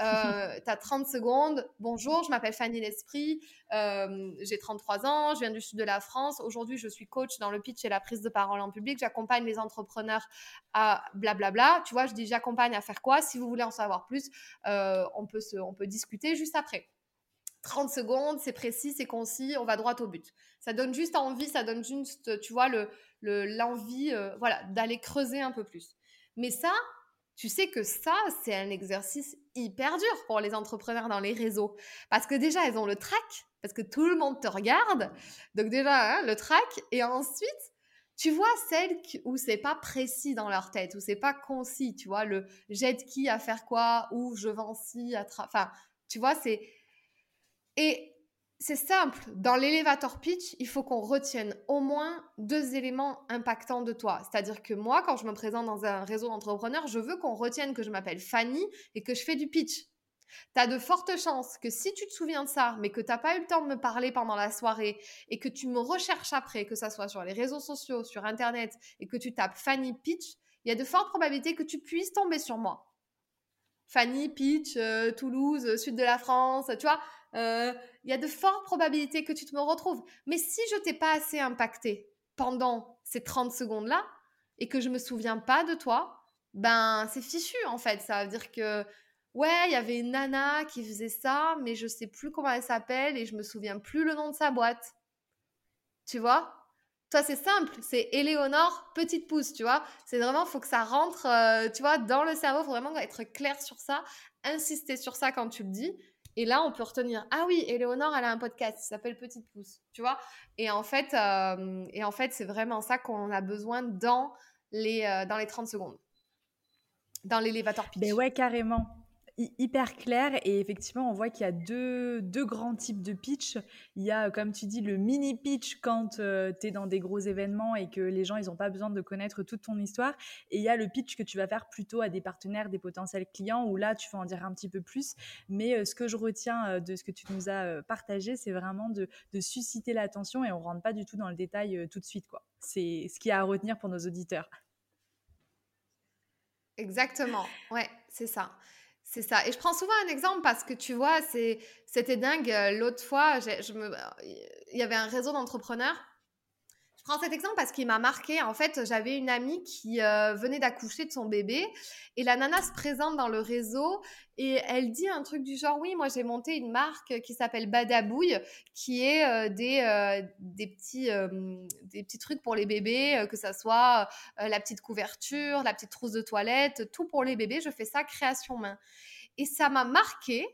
Euh, tu as 30 secondes. Bonjour, je m'appelle Fanny L'Esprit. Euh, j'ai 33 ans. Je viens du sud de la France. Aujourd'hui, je suis coach dans le pitch et la prise de parole en public. J'accompagne les entrepreneurs à blablabla. Tu vois, je dis j'accompagne à faire quoi? Si vous voulez en savoir plus, euh, on, peut on peut discuter juste après. 30 secondes, c'est précis, c'est concis, on va droit au but. Ça donne juste envie, ça donne juste, tu vois, l'envie le, le, voilà, d'aller creuser un peu plus. Mais ça, tu sais que ça, c'est un exercice hyper dur pour les entrepreneurs dans les réseaux. Parce que déjà, elles ont le track, parce que tout le monde te regarde. Donc déjà, hein, le track. Et ensuite, tu vois celles où c'est pas précis dans leur tête, où c'est pas concis, tu vois, le j'aide qui à faire quoi, ou je vends ci, à enfin, tu vois, c'est... Et c'est simple, dans l'élévateur pitch, il faut qu'on retienne au moins deux éléments impactants de toi. C'est-à-dire que moi, quand je me présente dans un réseau d'entrepreneurs, je veux qu'on retienne que je m'appelle Fanny et que je fais du pitch. Tu as de fortes chances que si tu te souviens de ça, mais que tu n'as pas eu le temps de me parler pendant la soirée et que tu me recherches après, que ça soit sur les réseaux sociaux, sur Internet, et que tu tapes Fanny Pitch, il y a de fortes probabilités que tu puisses tomber sur moi. Fanny Pitch, euh, Toulouse, sud de la France, tu vois, euh, il y a de fortes probabilités que tu te me retrouves. Mais si je t'ai pas assez impacté pendant ces 30 secondes-là et que je me souviens pas de toi, ben c'est fichu en fait. Ça veut dire que ouais, il y avait une nana qui faisait ça, mais je sais plus comment elle s'appelle et je me souviens plus le nom de sa boîte. Tu vois? Toi, c'est simple, c'est Éléonore, petite pouce, tu vois? C'est vraiment, faut que ça rentre, euh, tu vois, dans le cerveau. faut vraiment être clair sur ça, insister sur ça quand tu le dis. Et là, on peut retenir, ah oui, Éléonore, elle a un podcast qui s'appelle Petite Pouce, tu vois? Et en fait, euh, en fait c'est vraiment ça qu'on a besoin dans les, euh, dans les 30 secondes, dans l'élévateur pitch. Ben ouais, carrément hyper clair et effectivement on voit qu'il y a deux, deux, grands types de pitch. Il y a comme tu dis le mini pitch quand euh, tu es dans des gros événements et que les gens ils n'ont pas besoin de connaître toute ton histoire et il y a le pitch que tu vas faire plutôt à des partenaires, des potentiels clients où là tu vas en dire un petit peu plus. Mais euh, ce que je retiens euh, de ce que tu nous as partagé c'est vraiment de, de susciter l'attention et on rentre pas du tout dans le détail tout de suite quoi. C'est ce qu'il y a à retenir pour nos auditeurs. Exactement, ouais, c'est ça. C'est ça. Et je prends souvent un exemple parce que tu vois, c'était dingue. L'autre fois, il y avait un réseau d'entrepreneurs je prends cet exemple parce qu'il m'a marqué. En fait, j'avais une amie qui euh, venait d'accoucher de son bébé et la nana se présente dans le réseau et elle dit un truc du genre oui, moi j'ai monté une marque qui s'appelle Badabouille qui est euh, des, euh, des, petits, des petits trucs pour les bébés, que ça soit la petite couverture, la petite trousse de toilette, tout pour les bébés. Je fais ça création main. Et ça m'a marqué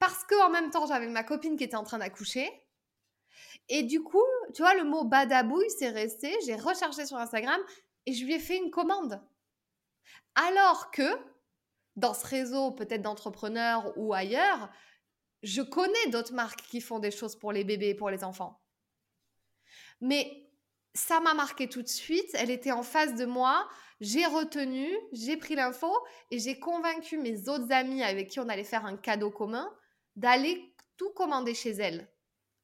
parce que en même temps, j'avais ma copine qui était en train d'accoucher et du coup, tu vois, le mot badabouille, c'est resté. J'ai recherché sur Instagram et je lui ai fait une commande. Alors que dans ce réseau, peut-être d'entrepreneurs ou ailleurs, je connais d'autres marques qui font des choses pour les bébés et pour les enfants. Mais ça m'a marqué tout de suite. Elle était en face de moi. J'ai retenu, j'ai pris l'info et j'ai convaincu mes autres amis avec qui on allait faire un cadeau commun d'aller tout commander chez elle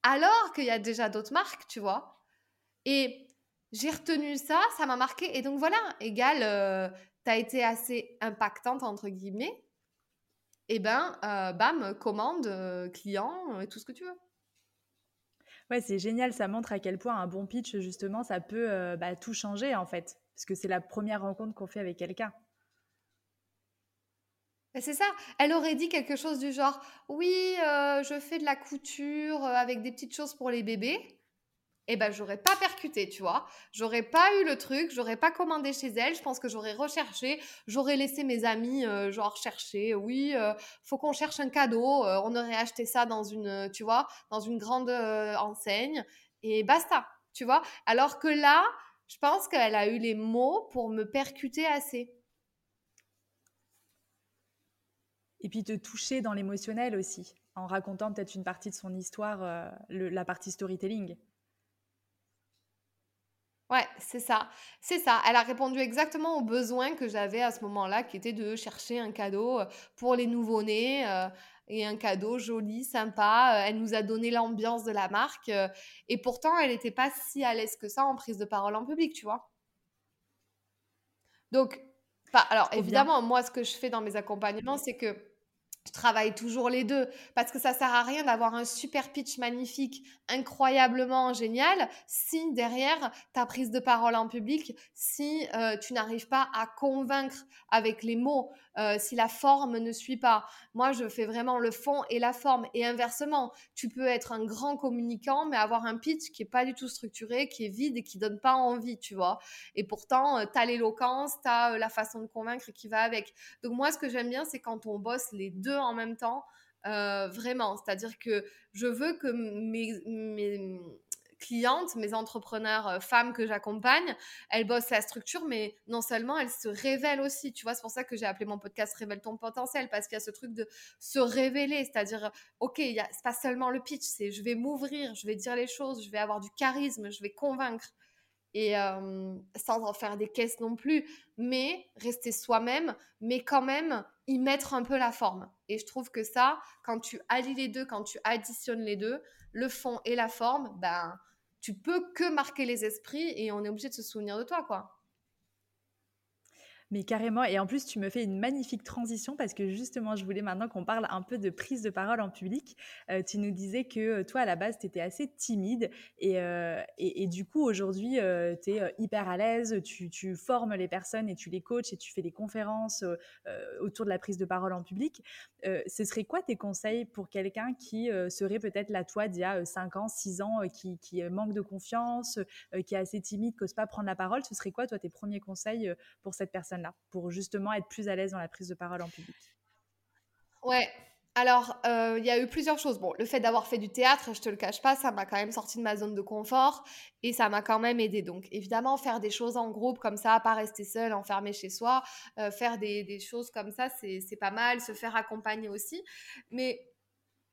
alors qu'il y a déjà d'autres marques, tu vois. Et j'ai retenu ça, ça m'a marqué. Et donc voilà, égal, euh, tu as été assez impactante, entre guillemets. Et eh ben, euh, bam, commande, euh, client, et tout ce que tu veux. Ouais, c'est génial, ça montre à quel point un bon pitch, justement, ça peut bah, tout changer, en fait. Parce que c'est la première rencontre qu'on fait avec quelqu'un. C'est ça. Elle aurait dit quelque chose du genre oui, euh, je fais de la couture euh, avec des petites choses pour les bébés. Eh ben, j'aurais pas percuté, tu vois. J'aurais pas eu le truc, j'aurais pas commandé chez elle. Je pense que j'aurais recherché, j'aurais laissé mes amis, euh, genre chercher. Oui, faut qu'on cherche un cadeau. on aurait acheté ça dans une, tu vois, dans une grande enseigne et basta, tu vois. Alors que là, je pense qu'elle a eu les mots pour me percuter assez. Et puis te toucher dans l'émotionnel aussi, en racontant peut-être une partie de son histoire, euh, la partie storytelling. Ouais, c'est ça. C'est ça. Elle a répondu exactement aux besoins que j'avais à ce moment-là, qui était de chercher un cadeau euh, pour les nouveau-nés euh, et un cadeau joli, sympa. Elle nous a donné l'ambiance de la marque et pourtant, elle n'était pas si à l'aise que ça en prise de parole en public, tu vois. Donc, alors évidemment, moi, ce que je fais dans mes accompagnements, c'est que je travaille toujours les deux parce que ça sert à rien d'avoir un super pitch magnifique, incroyablement génial, si derrière ta prise de parole en public, si euh, tu n'arrives pas à convaincre avec les mots, euh, si la forme ne suit pas. Moi, je fais vraiment le fond et la forme. Et inversement, tu peux être un grand communicant, mais avoir un pitch qui est pas du tout structuré, qui est vide et qui donne pas envie, tu vois. Et pourtant, euh, tu as l'éloquence, tu as la façon de convaincre qui va avec. Donc moi, ce que j'aime bien, c'est quand on bosse les deux en même temps. Euh, vraiment, c'est-à-dire que je veux que mes, clientes, mes entrepreneurs euh, femmes que j'accompagne, elles bossent la structure, mais non seulement elles se révèlent aussi. Tu vois, c'est pour ça que j'ai appelé mon podcast Révèle ton potentiel, parce qu'il y a ce truc de se révéler, c'est-à-dire, ok, c'est pas seulement le pitch, c'est je vais m'ouvrir, je vais dire les choses, je vais avoir du charisme, je vais convaincre et sans en faire des caisses non plus, mais rester soi-même, mais quand même y mettre un peu la forme. Et je trouve que ça, quand tu allies les deux, quand tu additionnes les deux, le fond et la forme, ben, tu peux que marquer les esprits et on est obligé de se souvenir de toi, quoi. Mais carrément, et en plus, tu me fais une magnifique transition parce que justement, je voulais maintenant qu'on parle un peu de prise de parole en public. Euh, tu nous disais que euh, toi, à la base, tu étais assez timide et, euh, et, du coup, aujourd'hui, tu es hyper à l'aise, tu, tu, formes les personnes et tu les coaches et tu fais des conférences autour de la prise de parole en public. ce serait quoi tes conseils pour quelqu'un qui serait peut-être la toi d'il y a 5 ans, 6 ans, qui, qui manque de confiance, qui est assez timide, qui n'ose pas prendre la parole? Ce serait quoi, toi, tes premiers conseils pour cette personne pour justement être plus à l'aise dans la prise de parole en public Ouais, alors, euh, il y a eu plusieurs choses. Bon, le fait d'avoir fait du théâtre, je te le cache pas, ça m'a quand même sorti de ma zone de confort et ça m'a quand même aidé. Donc, évidemment, faire des choses en groupe comme ça, pas rester seul, enfermé chez soi, euh, faire des, choses comme ça, c'est pas mal, se faire accompagner aussi. Mais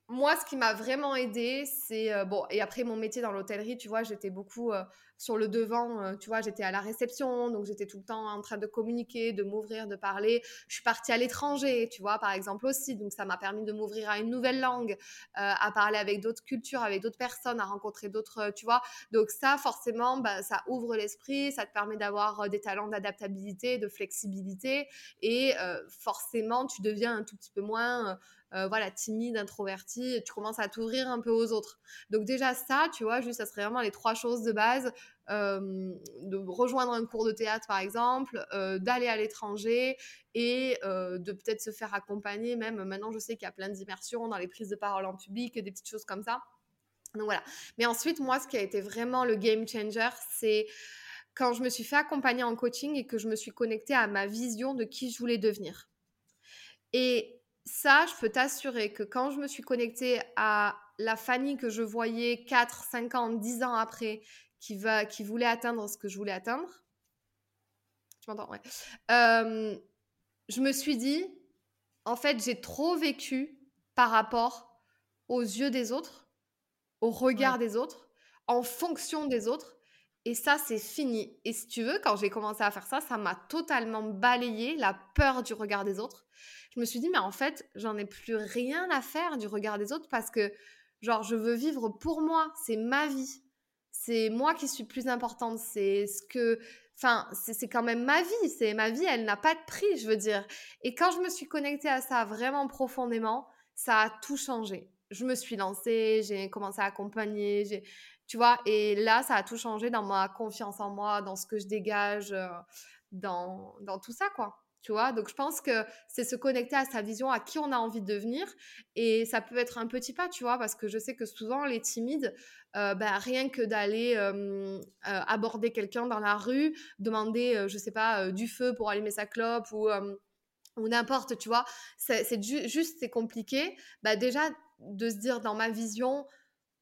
moi, ce qui m'a vraiment aidé, c'est euh, bon. Et après mon métier dans l'hôtellerie, tu vois, j'étais beaucoup sur le devant. Euh, tu vois, j'étais à la réception, donc j'étais tout le temps en train de communiquer, de m'ouvrir, de parler. Je suis partie à l'étranger, tu vois, par exemple aussi, donc ça m'a permis de m'ouvrir à une nouvelle langue, à parler avec d'autres cultures, avec d'autres personnes, à rencontrer d'autres, tu vois. Donc ça, forcément, bah, ça ouvre l'esprit, ça te permet d'avoir des talents d'adaptabilité, de flexibilité, et forcément, tu deviens un tout petit peu moins euh, voilà, timide, introverti, tu commences à t'ouvrir un peu aux autres. Donc déjà ça, tu vois, juste ça serait vraiment les trois choses de base. Euh, de rejoindre un cours de théâtre par exemple, euh, d'aller à l'étranger et de peut-être se faire accompagner même. Maintenant, je sais qu'il y a plein d'immersions dans les prises de parole en public des petites choses comme ça. Donc voilà. Mais ensuite, moi, ce qui a été vraiment le game changer, c'est quand je me suis fait accompagner en coaching et que je me suis connectée à ma vision de qui je voulais devenir. Et ça, je peux t'assurer que quand je me suis connectée à la Fanny que je voyais 4, 5 ans, 10 ans après, qui, va, qui voulait atteindre ce que je voulais atteindre, tu m'entends? Ouais. Euh, je me suis dit, en fait, j'ai trop vécu par rapport aux yeux des autres, au regard des autres, en fonction des autres. Et ça, c'est fini. Et si tu veux, quand j'ai commencé à faire ça, ça m'a totalement balayé la peur du regard des autres je me suis dit, mais en fait, j'en ai plus rien à faire du regard des autres parce que, genre, je veux vivre pour moi, c'est ma vie. C'est moi qui suis plus importante, c'est ce que. Enfin, c'est quand même ma vie, c'est ma vie, elle n'a pas de prix, je veux dire. Et quand je me suis connectée à ça vraiment profondément, ça a tout changé. Je me suis lancée, j'ai commencé à accompagner, tu vois, et là, ça a tout changé dans ma confiance en moi, dans ce que je dégage, euh, dans, dans tout ça, quoi tu vois? Donc je pense que c'est se connecter à sa vision à qui on a envie de devenir et ça peut être un petit pas tu vois? Parce que je sais que souvent les timides euh, bah, rien que d'aller euh, aborder quelqu'un dans la rue demander je sais pas du feu pour allumer sa clope ou ou n'importe tu vois? C'est juste c'est compliqué. Bah déjà de se dire dans ma vision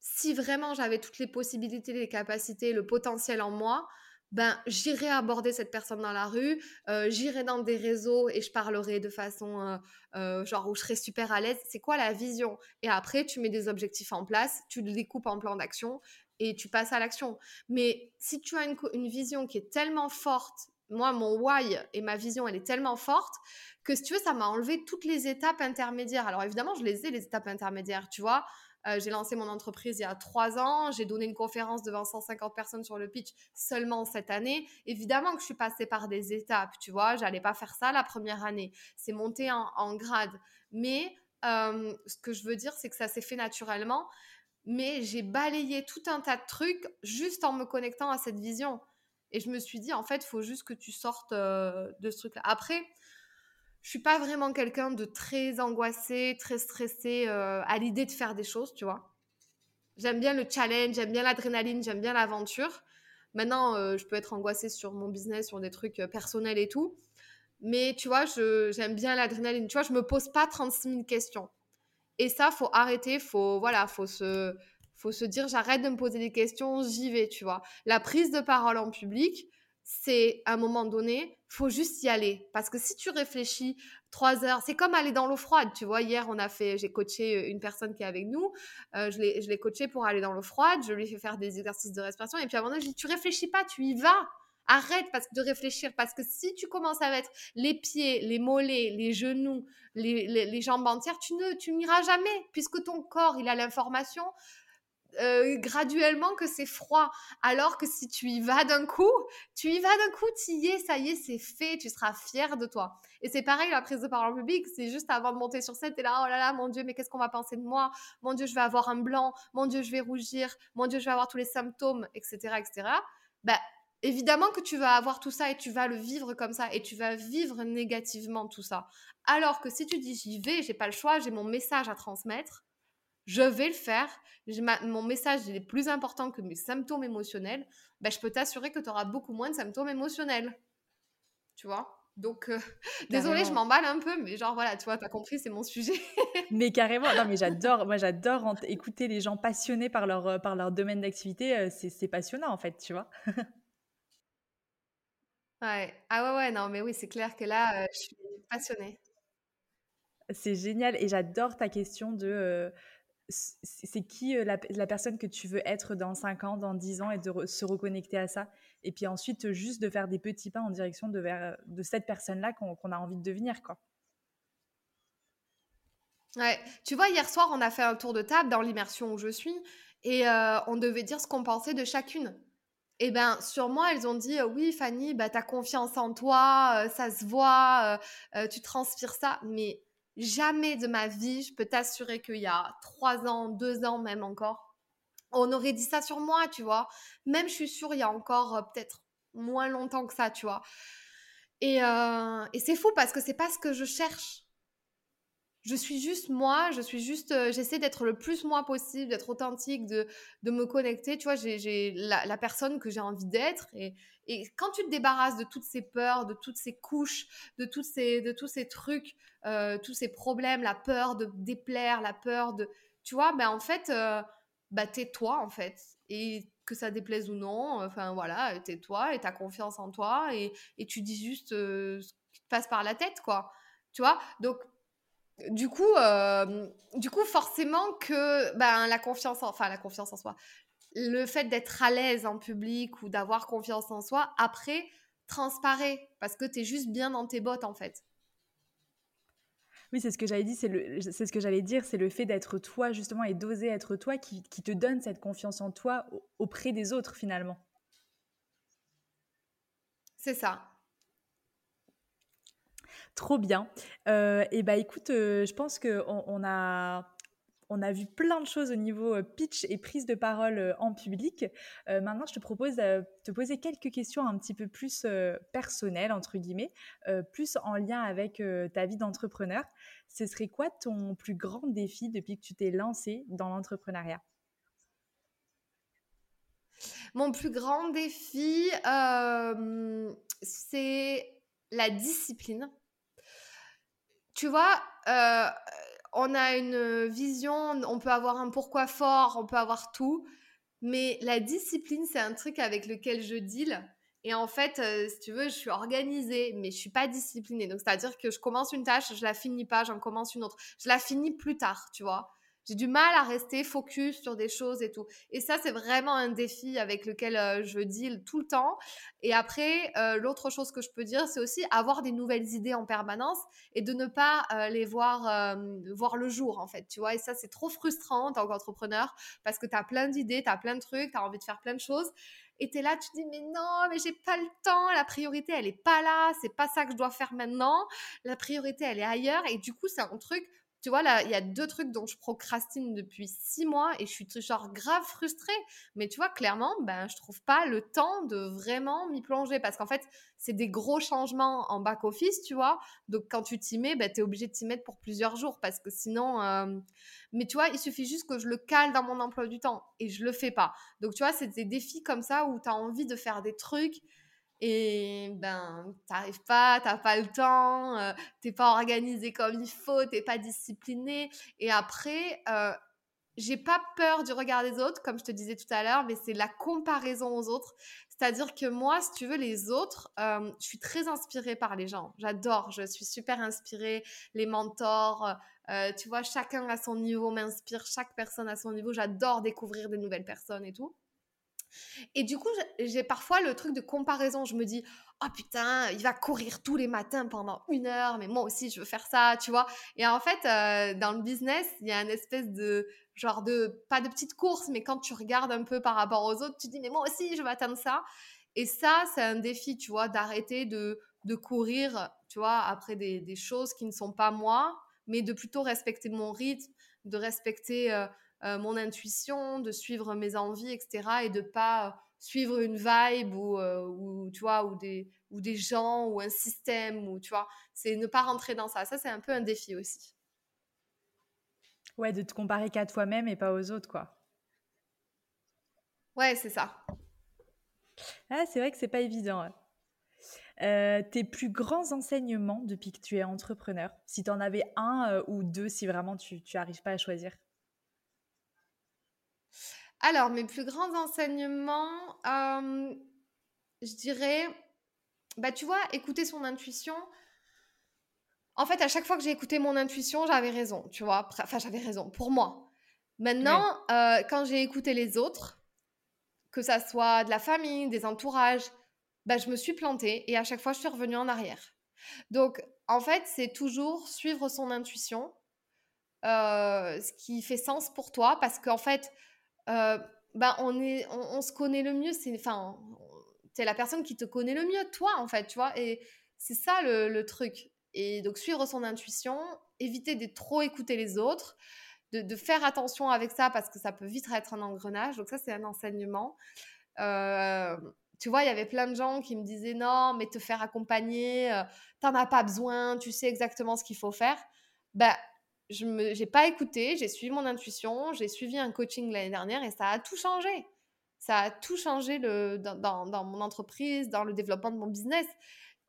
si vraiment j'avais toutes les possibilités les capacités le potentiel en moi ben j'irai aborder cette personne dans la rue, euh, j'irai dans des réseaux et je parlerai de façon euh, euh, genre où je serai super à l'aise. C'est quoi la vision? Et après, tu mets des objectifs en place, tu les découpes en plan d'action et tu passes à l'action. Mais si tu as une, une, vision qui est tellement forte, moi, mon why et ma vision, elle est tellement forte que si tu veux, ça m'a enlevé toutes les étapes intermédiaires. Alors évidemment, je les ai, les étapes intermédiaires, tu vois? Euh, j'ai lancé mon entreprise il y a trois ans. J'ai donné une conférence devant 150 personnes sur le pitch seulement cette année. Évidemment que je suis passée par des étapes, tu vois. J'allais pas faire ça la première année. C'est monté en, grade. Mais ce que je veux dire, c'est que ça s'est fait naturellement, mais j'ai balayé tout un tas de trucs juste en me connectant à cette vision. Et je me suis dit, en fait, il faut juste que tu sortes de ce truc-là. Après, je suis pas vraiment quelqu'un de très angoissé, très stressé à l'idée de faire des choses, tu vois. J'aime bien le challenge, j'aime bien l'adrénaline, j'aime bien l'aventure. Maintenant, je peux être angoissée sur mon business, sur des trucs personnels et tout. Mais tu vois, j'aime bien l'adrénaline. Tu vois, je me pose pas 36 000 questions. Et ça, faut arrêter, faut, voilà, faut se, faut se dire, j'arrête de me poser des questions, j'y vais, tu vois. La prise de parole en public, c'est à un moment donné, faut juste y aller. Parce que si tu réfléchis trois heures, c'est comme aller dans l'eau froide. Tu vois, hier, on a fait, j'ai coaché une personne qui est avec nous. Euh, je l'ai coaché pour aller dans l'eau froide. Je lui ai fait faire des exercices de respiration. Et puis à un moment donné, je dis, tu réfléchis pas, tu y vas. Arrête parce, de réfléchir parce que si tu commences à mettre les pieds, les mollets, les genoux, les, jambes entières, tu ne tu n'iras jamais puisque ton corps, il a l'information euh, graduellement que c'est froid. Alors que si tu y vas d'un coup, tu y vas d'un coup, tu y es, ça y est, c'est fait, tu seras fier de toi. Et c'est pareil, la prise de parole en public, c'est juste avant de monter sur scène, t'es là, oh là là, mon Dieu, mais qu'est-ce qu'on va penser de moi? Mon Dieu, je vais avoir un blanc, mon Dieu, je vais rougir, mon Dieu, je vais avoir tous les symptômes, etc., etc. Bah, évidemment que tu vas avoir tout ça et tu vas le vivre comme ça et tu vas vivre négativement tout ça. Alors que si tu dis j'y vais, j'ai pas le choix, j'ai mon message à transmettre, je vais le faire, mon message est plus important que mes symptômes émotionnels, ben, je peux t'assurer que tu auras beaucoup moins de symptômes émotionnels. Tu vois? Donc, euh, désolée, je m'emballe un peu, mais genre voilà, tu vois, t'as compris, c'est mon sujet. mais carrément, non, mais j'adore, moi j'adore écouter les gens passionnés par leur, euh, par leur domaine d'activité, euh, c'est passionnant en fait, tu vois. Ouais. Ah ouais, ouais, non, mais oui, c'est clair que là, je suis passionnée. C'est génial et j'adore ta question de c'est qui la, personne que tu veux être dans 5 ans, dans 10 ans et de se reconnecter à ça. Et puis ensuite, juste de faire des petits pas en direction de, de cette personne-là qu'on a envie de devenir. Quoi. Ouais, tu vois, hier soir, on a fait un tour de table dans l'immersion où je suis et on devait dire ce qu'on pensait de chacune. Et ben sur moi, elles ont dit oui, Fanny, bah as confiance en toi, ça se voit, tu transpires ça. Mais jamais de ma vie, je peux t'assurer qu'il y a trois ans, deux ans même encore, on aurait dit ça sur moi, tu vois. Même je suis sûre, il y a encore peut-être moins longtemps que ça, tu vois. Et, et c'est fou parce que c'est pas ce que je cherche je suis juste moi, je suis juste, euh, j'essaie d'être le plus moi possible, d'être authentique, de, de me connecter. Tu vois, j'ai la, personne que j'ai envie d'être. Et, et, quand tu te débarrasses de toutes ces peurs, de toutes ces couches, de, toutes ces, de tous ces trucs, euh, tous ces problèmes, la peur de déplaire, la peur de. Tu vois, ben en fait, euh, bah, tais-toi, en fait. Et que ça déplaise ou non, enfin voilà, tais-toi et t'as confiance en toi et, et tu dis juste ce qui te passe par la tête, quoi. Tu vois? Donc, du coup, euh, du coup, forcément que ben, la confiance, en, enfin la confiance en soi, le fait d'être à l'aise en public ou d'avoir confiance en soi, après, transparaît parce que tu es juste bien dans tes bottes en fait. Oui, c'est ce que j'avais dit, c'est ce que j'allais dire, c'est le fait d'être toi justement et d'oser être toi qui, qui, te donne cette confiance en toi auprès des autres finalement. C'est ça. Trop bien. Euh, et bah écoute, euh, je pense qu'on on a, on a vu plein de choses au niveau euh, pitch et prise de parole en public. maintenant, je te propose de te poser quelques questions un petit peu plus personnelles, entre guillemets, plus en lien avec ta vie d'entrepreneur. Ce serait quoi ton plus grand défi depuis que tu t'es lancé dans l'entrepreneuriat? Mon plus grand défi, c'est la discipline tu vois, euh, on a une vision, on peut avoir un pourquoi fort, on peut avoir tout, mais la discipline, c'est un truc avec lequel je deal. Et en fait, euh, si tu veux, je suis organisée, mais je suis pas disciplinée. Donc, c'est-à-dire que je commence une tâche, je la finis pas, j'en commence une autre. Je la finis plus tard, tu vois. J'ai du mal à rester focus sur des choses et tout. Et ça, c'est vraiment un défi avec lequel euh, je deal tout le temps. Et après, euh, l'autre chose que je peux dire, c'est aussi avoir des nouvelles idées en permanence et de ne pas euh, les voir, voir le jour, en fait. Tu vois, et ça, c'est trop frustrant en tant qu'entrepreneur parce que tu as plein d'idées, tu as plein de trucs, tu as envie de faire plein de choses. Et tu es là, tu te dis, mais non, mais j'ai pas le temps, la priorité, elle est pas là, c'est pas ça que je dois faire maintenant, la priorité, elle est ailleurs. Et du coup, c'est un truc, tu vois, là, il y a deux trucs dont je procrastine depuis six mois et je suis genre grave frustrée. Mais tu vois, clairement, ben, je trouve pas le temps de vraiment m'y plonger parce qu'en fait, c'est des gros changements en back-office, tu vois. Donc, quand tu t'y mets, ben, tu es obligé de t'y mettre pour plusieurs jours parce que sinon. Euh, mais tu vois, il suffit juste que je le cale dans mon emploi du temps et je le fais pas. Donc, tu vois, c'est des défis comme ça où tu as envie de faire des trucs et ben t'arrives pas, t'as pas le temps, euh, t'es pas organisé comme il faut, t'es pas discipliné. Et après, euh, j'ai pas peur du regard des autres, comme je te disais tout à l'heure, mais c'est la comparaison aux autres. C'est-à-dire que moi, si tu veux, les autres, euh, je suis très inspirée par les gens. J'adore, je suis super inspirée. Les mentors, tu vois, chacun à son niveau m'inspire, chaque personne à son niveau. J'adore découvrir des nouvelles personnes et tout. Et du coup, j'ai parfois le truc de comparaison. Je me dis, oh putain, il va courir tous les matins pendant une heure, mais moi aussi, je veux faire ça, tu vois. Et en fait, euh, dans le business, il y a une espèce de genre de, pas de petite course, mais quand tu regardes un peu par rapport aux autres, tu dis, mais moi aussi, je veux atteindre ça. Et ça, c'est un défi, tu vois, d'arrêter de, de courir, tu vois, après des, des, choses qui ne sont pas moi, mais de plutôt respecter mon rythme, de respecter... Euh, euh, mon intuition, de suivre mes envies, etc. Et de pas suivre une vibe ou, euh, ou tu vois, ou des, ou des gens ou un système, ou tu vois, c'est ne pas rentrer dans ça. Ça, c'est un peu un défi aussi. Ouais, de te comparer qu'à toi-même et pas aux autres, quoi. Ouais, c'est ça. Ah, c'est vrai que c'est pas évident. Euh, tes plus grands enseignements depuis que tu es entrepreneur, si tu en avais un ou deux, si vraiment tu n'arrives pas à choisir? Alors, mes plus grands enseignements, euh, je dirais, bah, tu vois, écouter son intuition. En fait, à chaque fois que j'ai écouté mon intuition, j'avais raison, tu vois. Enfin, j'avais raison, pour moi. Maintenant, euh, quand j'ai écouté les autres, que ça soit de la famille, des entourages, bah, je me suis plantée et à chaque fois, je suis revenue en arrière. Donc, en fait, c'est toujours suivre son intuition, euh, ce qui fait sens pour toi, parce qu'en fait, euh, bah, on, est, on, se connaît le mieux. C'est, enfin, es la personne qui te connaît le mieux, toi, en fait, tu vois. Et c'est ça le, truc. Et donc, suivre son intuition, éviter de trop écouter les autres, de, faire attention avec ça parce que ça peut vite être un engrenage. Donc, ça, c'est un enseignement. Euh, tu vois, il y avait plein de gens qui me disaient non, mais te faire accompagner, euh, t'en as pas besoin, tu sais exactement ce qu'il faut faire. Ben, je n'ai pas écouté, j'ai suivi mon intuition, j'ai suivi un coaching l'année dernière et ça a tout changé. Ça a tout changé le, dans, dans, mon entreprise, dans le développement de mon business.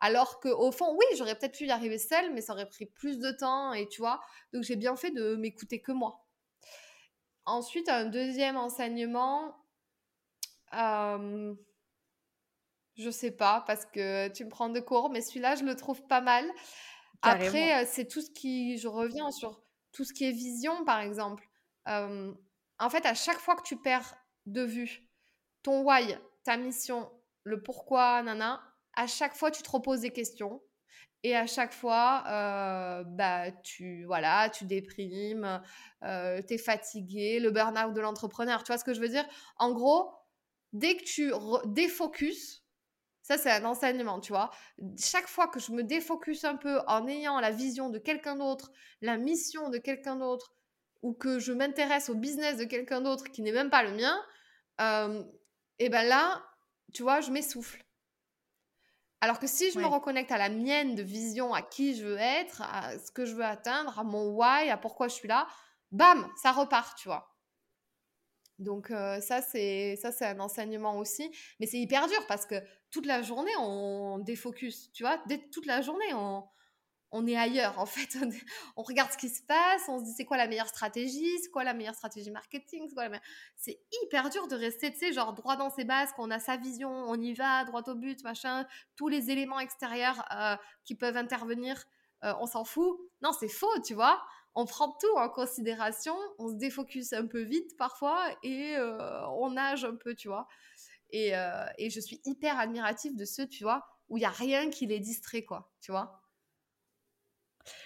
Alors qu'au fond, oui, j'aurais peut-être pu y arriver seule, mais ça aurait pris plus de temps et tu vois. Donc j'ai bien fait de m'écouter que moi. Ensuite, un deuxième enseignement, euh, je sais pas parce que tu me prends de cours, mais celui-là, je le trouve pas mal. Après, euh, c'est tout ce qui, je reviens sur tout ce qui est vision, par exemple. en fait, à chaque fois que tu perds de vue ton why, ta mission, le pourquoi, nana, à chaque fois, tu te reposes des questions. Et à chaque fois, euh, bah, tu, voilà, tu déprimes, euh, tu es fatigué, le burn-out de l'entrepreneur. Tu vois ce que je veux dire? En gros, dès que tu défocuses, ça, c'est un enseignement, tu vois. Chaque fois que je me défocus un peu en ayant la vision de quelqu'un d'autre, la mission de quelqu'un d'autre, ou que je m'intéresse au business de quelqu'un d'autre qui n'est même pas le mien, euh, et ben là, tu vois, je m'essouffle. Alors que si je me reconnecte à la mienne de vision, à qui je veux être, à ce que je veux atteindre, à mon why, à pourquoi je suis là, bam, ça repart, tu vois. Donc euh, ça c'est ça c'est un enseignement aussi, mais c'est hyper dur parce que toute la journée on défocus, tu vois, toute la journée on, on est ailleurs en fait, on, regarde ce qui se passe, on se dit c'est quoi la meilleure stratégie, c'est quoi la meilleure stratégie marketing, c'est hyper dur de rester tu sais genre droit dans ses bases, qu'on a sa vision, on y va droit au but machin, tous les éléments extérieurs euh, qui peuvent intervenir, euh, on s'en fout. Non c'est faux, tu vois on prend tout en considération, on se défocus un peu vite parfois et euh, on nage un peu, tu vois. Euh, et, je suis hyper admirative de ceux, tu vois, où il n'y a rien qui les distrait, quoi, tu vois.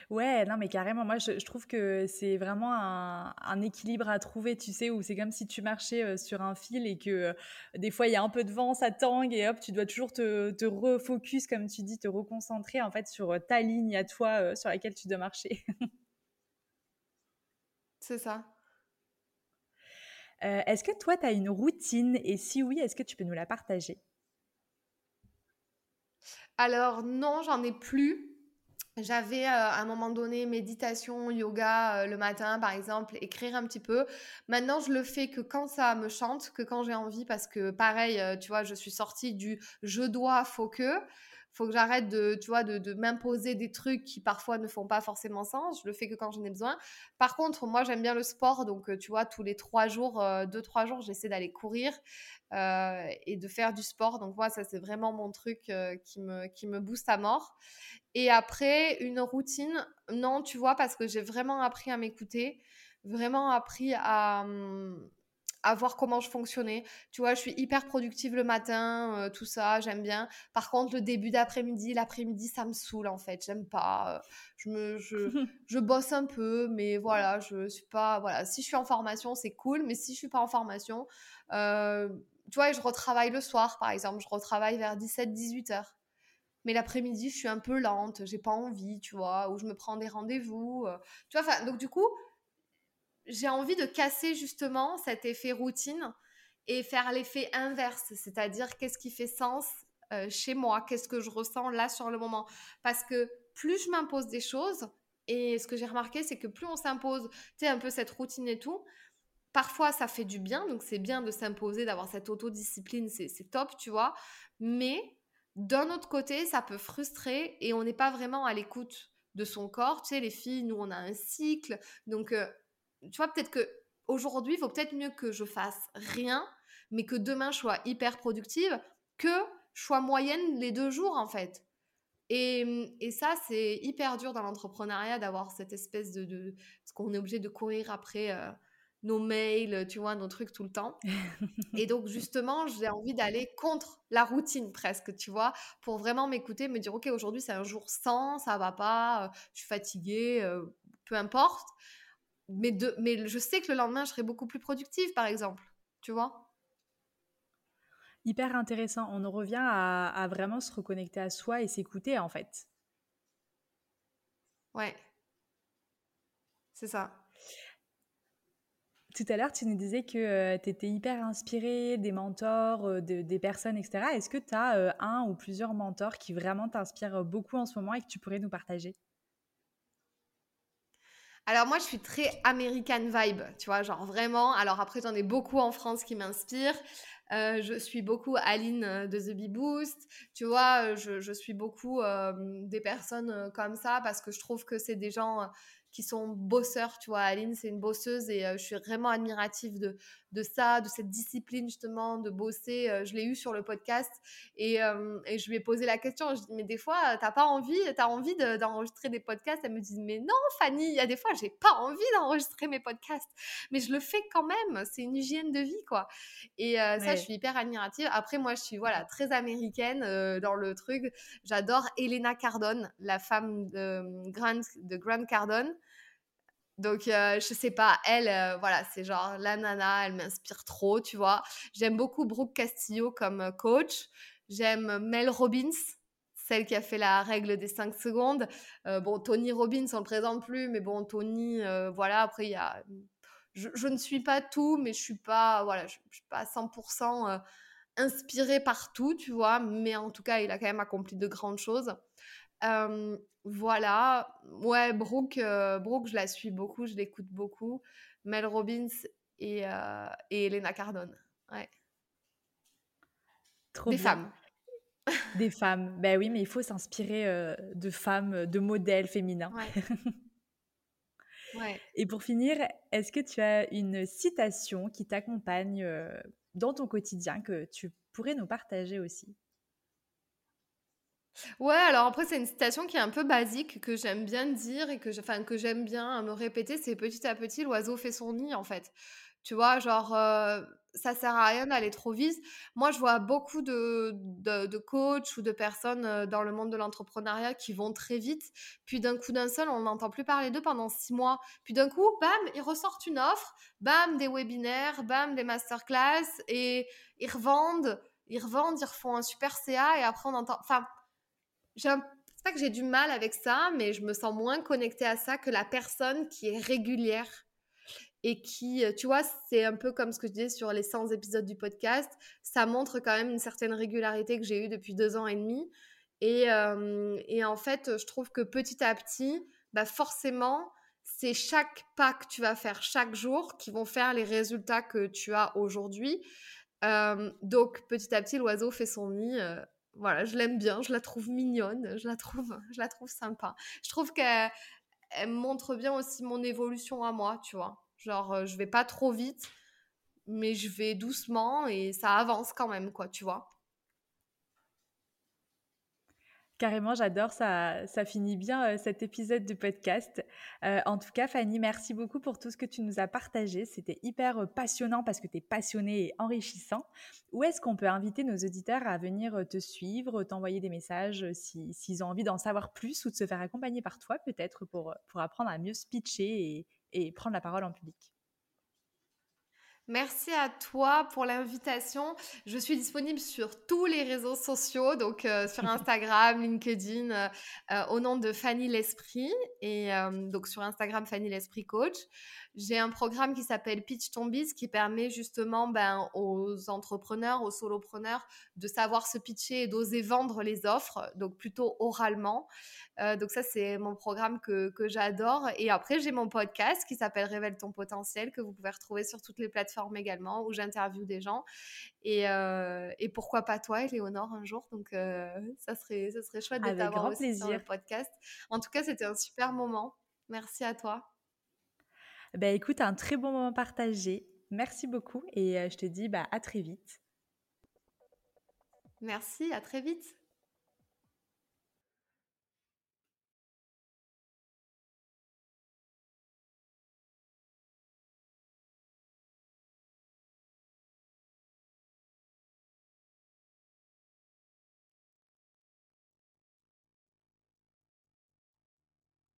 Ouais, non, mais carrément, moi, je, trouve que c'est vraiment un, équilibre à trouver, tu sais, où c'est comme si tu marchais euh, sur un fil et que des fois, il y a un peu de vent, ça tangue et hop, tu dois toujours te, te refocus, comme tu dis, te reconcentrer, en fait, sur ta ligne à toi sur laquelle tu dois marcher. C'est ça. Euh, est-ce que toi, tu as une routine? Et si oui, est-ce que tu peux nous la partager? Alors non, j'en ai plus. J'avais euh, à un moment donné méditation, yoga le matin par exemple, écrire un petit peu. Maintenant, je le fais que quand ça me chante, que quand j'ai envie, parce que pareil, tu vois, je suis sortie du je dois, faut que faut que j'arrête de, tu vois, de, m'imposer des trucs qui parfois ne font pas forcément sens. Je le fais que quand j'en ai besoin. Par contre, moi, j'aime bien le sport. Donc, euh, tu vois, tous les trois jours, euh, deux, trois jours, j'essaie d'aller courir euh, et de faire du sport. Donc, moi, ça, c'est vraiment mon truc qui, me, qui me booste à mort. Et après, une routine, non, tu vois, parce que j'ai vraiment appris à m'écouter, vraiment appris à, hum, à voir comment je fonctionnais. Tu vois, je suis hyper productive le matin, euh, tout ça, j'aime bien. Par contre, le début d'après-midi, l'après-midi, ça me saoule en fait. J'aime pas. Euh, je me, je, je, bosse un peu, mais voilà, je suis pas. Voilà, si je suis en formation, c'est cool, mais si je suis pas en formation, euh, tu vois, je retravaille le soir, par exemple. Je retravaille vers 17-18 heures. Mais l'après-midi, je suis un peu lente, j'ai pas envie, tu vois, ou je me prends des rendez-vous. tu vois, donc du coup, j'ai envie de casser justement cet effet routine et faire l'effet inverse, c'est-à-dire qu'est-ce qui fait sens euh, chez moi, qu'est-ce que je ressens là sur le moment. Parce que plus je m'impose des choses, et ce que j'ai remarqué, c'est que plus on s'impose, tu sais, un peu cette routine et tout, parfois ça fait du bien, donc c'est bien de s'imposer, d'avoir cette autodiscipline, c'est top, tu vois, mais d'un autre côté, ça peut frustrer et on n'est pas vraiment à l'écoute de son corps. Tu sais, les filles, nous, on a un cycle, donc... Euh, tu vois, peut-être que aujourd'hui, il vaut peut-être mieux que je fasse rien, mais que demain je sois hyper productive, que je sois moyenne les deux jours en fait. Et, et ça, c'est hyper dur dans l'entrepreneuriat d'avoir cette espèce de, de, Parce qu'on est obligé de courir après euh, nos mails, tu vois, nos trucs tout le temps. et donc, justement, j'ai envie d'aller contre la routine presque, tu vois, pour vraiment m'écouter, me dire, OK, aujourd'hui, c'est un jour sans, ça va pas, euh, je suis fatiguée, euh, peu importe mais, de, mais je sais que le lendemain, je serai beaucoup plus productive, par exemple. Tu vois? Hyper intéressant. On en revient à, vraiment se reconnecter à soi et s'écouter, en fait. Ouais. C'est ça. Tout à l'heure, tu nous disais que euh, tu étais hyper inspirée des mentors, euh, des personnes, etc. Est-ce que tu as euh, un ou plusieurs mentors qui vraiment t'inspirent beaucoup en ce moment et que tu pourrais nous partager? Alors moi, je suis très American vibe, tu vois, genre vraiment. Alors après, j'en ai beaucoup en France qui m'inspirent. Euh, je suis beaucoup Aline euh, de The Bee Boost, tu vois, je, je suis beaucoup euh, des personnes comme ça parce que je trouve que c'est des gens qui sont bosseurs, tu vois. Aline, c'est une bosseuse et je suis vraiment admirative de, de ça, de cette discipline justement de bosser. Euh, je l'ai eu sur le podcast et, euh, et, je lui ai posé la question. Je dis mais des fois t'as pas envie, t'as envie d'enregistrer des podcasts? Elle me dit mais non Fanny, il y a des fois j'ai pas envie d'enregistrer mes podcasts, mais je le fais quand même. C'est une hygiène de vie quoi. Et euh, ça je suis hyper admirative. Après moi je suis voilà très américaine dans le truc. J'adore Elena Cardone, la femme de de Grant Cardone. Donc, euh, je sais pas, elle, euh, voilà, c'est genre la nana, elle m'inspire trop, tu vois. J'aime beaucoup Brooke Castillo comme euh, coach. J'aime Mel Robbins, celle qui a fait la règle des 5 secondes. bon, Tony Robbins, on le présente plus, mais bon, Tony, voilà, après, il y a. Je, ne suis pas tout, mais je suis pas, voilà, je, suis pas 100% inspirée par tout, tu vois. Mais en tout cas, il a quand même accompli de grandes choses. Voilà, ouais, Brooke, euh, Brooke, je la suis beaucoup, je l'écoute beaucoup. Mel Robbins et, euh, et Elena Cardone. Ouais. Trop Des femmes. Des femmes, ben oui, mais il faut s'inspirer euh, de femmes, de modèles féminins. Ouais. Et pour finir, est-ce que tu as une citation qui t'accompagne dans ton quotidien que tu pourrais nous partager aussi? Ouais, alors après, c'est une citation qui est un peu basique, que j'aime bien dire et que que j'aime bien me répéter, c'est petit à petit, l'oiseau fait son nid, en fait. Tu vois, genre, euh, ça sert à rien d'aller trop vite. Moi, je vois beaucoup de, de, coachs ou de personnes euh, dans le monde de l'entrepreneuriat qui vont très vite, puis d'un coup d'un seul, on n'entend plus parler d'eux pendant six mois. Puis d'un coup, bam, ils ressortent une offre, bam, des webinaires, bam, des masterclass, et ils revendent, ils revendent, ils refont un super CA, et après on entend... Enfin, c'est pas que j'ai du mal avec ça, mais je me sens moins connectée à ça que la personne qui est régulière. et qui, tu vois, c'est un peu comme ce que je disais sur les 100 épisodes du podcast, ça montre quand même une certaine régularité que j'ai eue depuis deux ans et demi. Et, et, en fait, je trouve que petit à petit, bah forcément, c'est chaque pas que tu vas faire chaque jour qui vont faire les résultats que tu as aujourd'hui. donc, petit à petit, l'oiseau fait son nid voilà, je l'aime bien, je la trouve mignonne, je la trouve, je la trouve sympa. Je trouve qu'elle montre bien aussi mon évolution à moi, tu vois. Genre, euh, je vais pas trop vite, mais je vais doucement et ça avance quand même, quoi, tu vois. Carrément, j'adore, ça, ça finit bien euh, cet épisode du podcast. Euh, en tout cas, Fanny, merci beaucoup pour tout ce que tu nous as partagé. C'était hyper euh, passionnant parce que tu es passionnée et enrichissant. Où est-ce qu'on peut inviter nos auditeurs à venir te suivre, t'envoyer des messages s'ils ont envie d'en savoir plus ou de se faire accompagner par toi peut-être pour, pour apprendre à mieux se pitcher et prendre la parole en public? Merci à toi pour l'invitation. Je suis disponible sur tous les réseaux sociaux, donc euh, sur Instagram, LinkedIn, euh, euh, au nom de Fanny l'Esprit, et donc sur Instagram Fanny l'Esprit Coach. J'ai un programme qui s'appelle Pitch Ton Biz qui permet justement ben, aux entrepreneurs, aux solopreneurs de savoir se pitcher et d'oser vendre les offres, donc plutôt oralement. Euh, donc ça, c'est mon programme que, que j'adore. Et après, j'ai mon podcast qui s'appelle Révèle ton potentiel, que vous pouvez retrouver sur toutes les plateformes également, où j'interviewe des gens. Et, euh, et, pourquoi pas toi, Éléonore, un jour? Donc euh, ça, serait, ça serait chouette de t'avoir aussi plaisir. sur le podcast. En tout cas, c'était un super moment. Merci à toi. Ben, écoute, un très bon moment partagé. Merci beaucoup et je te dis bah, à très vite. Merci, à très vite.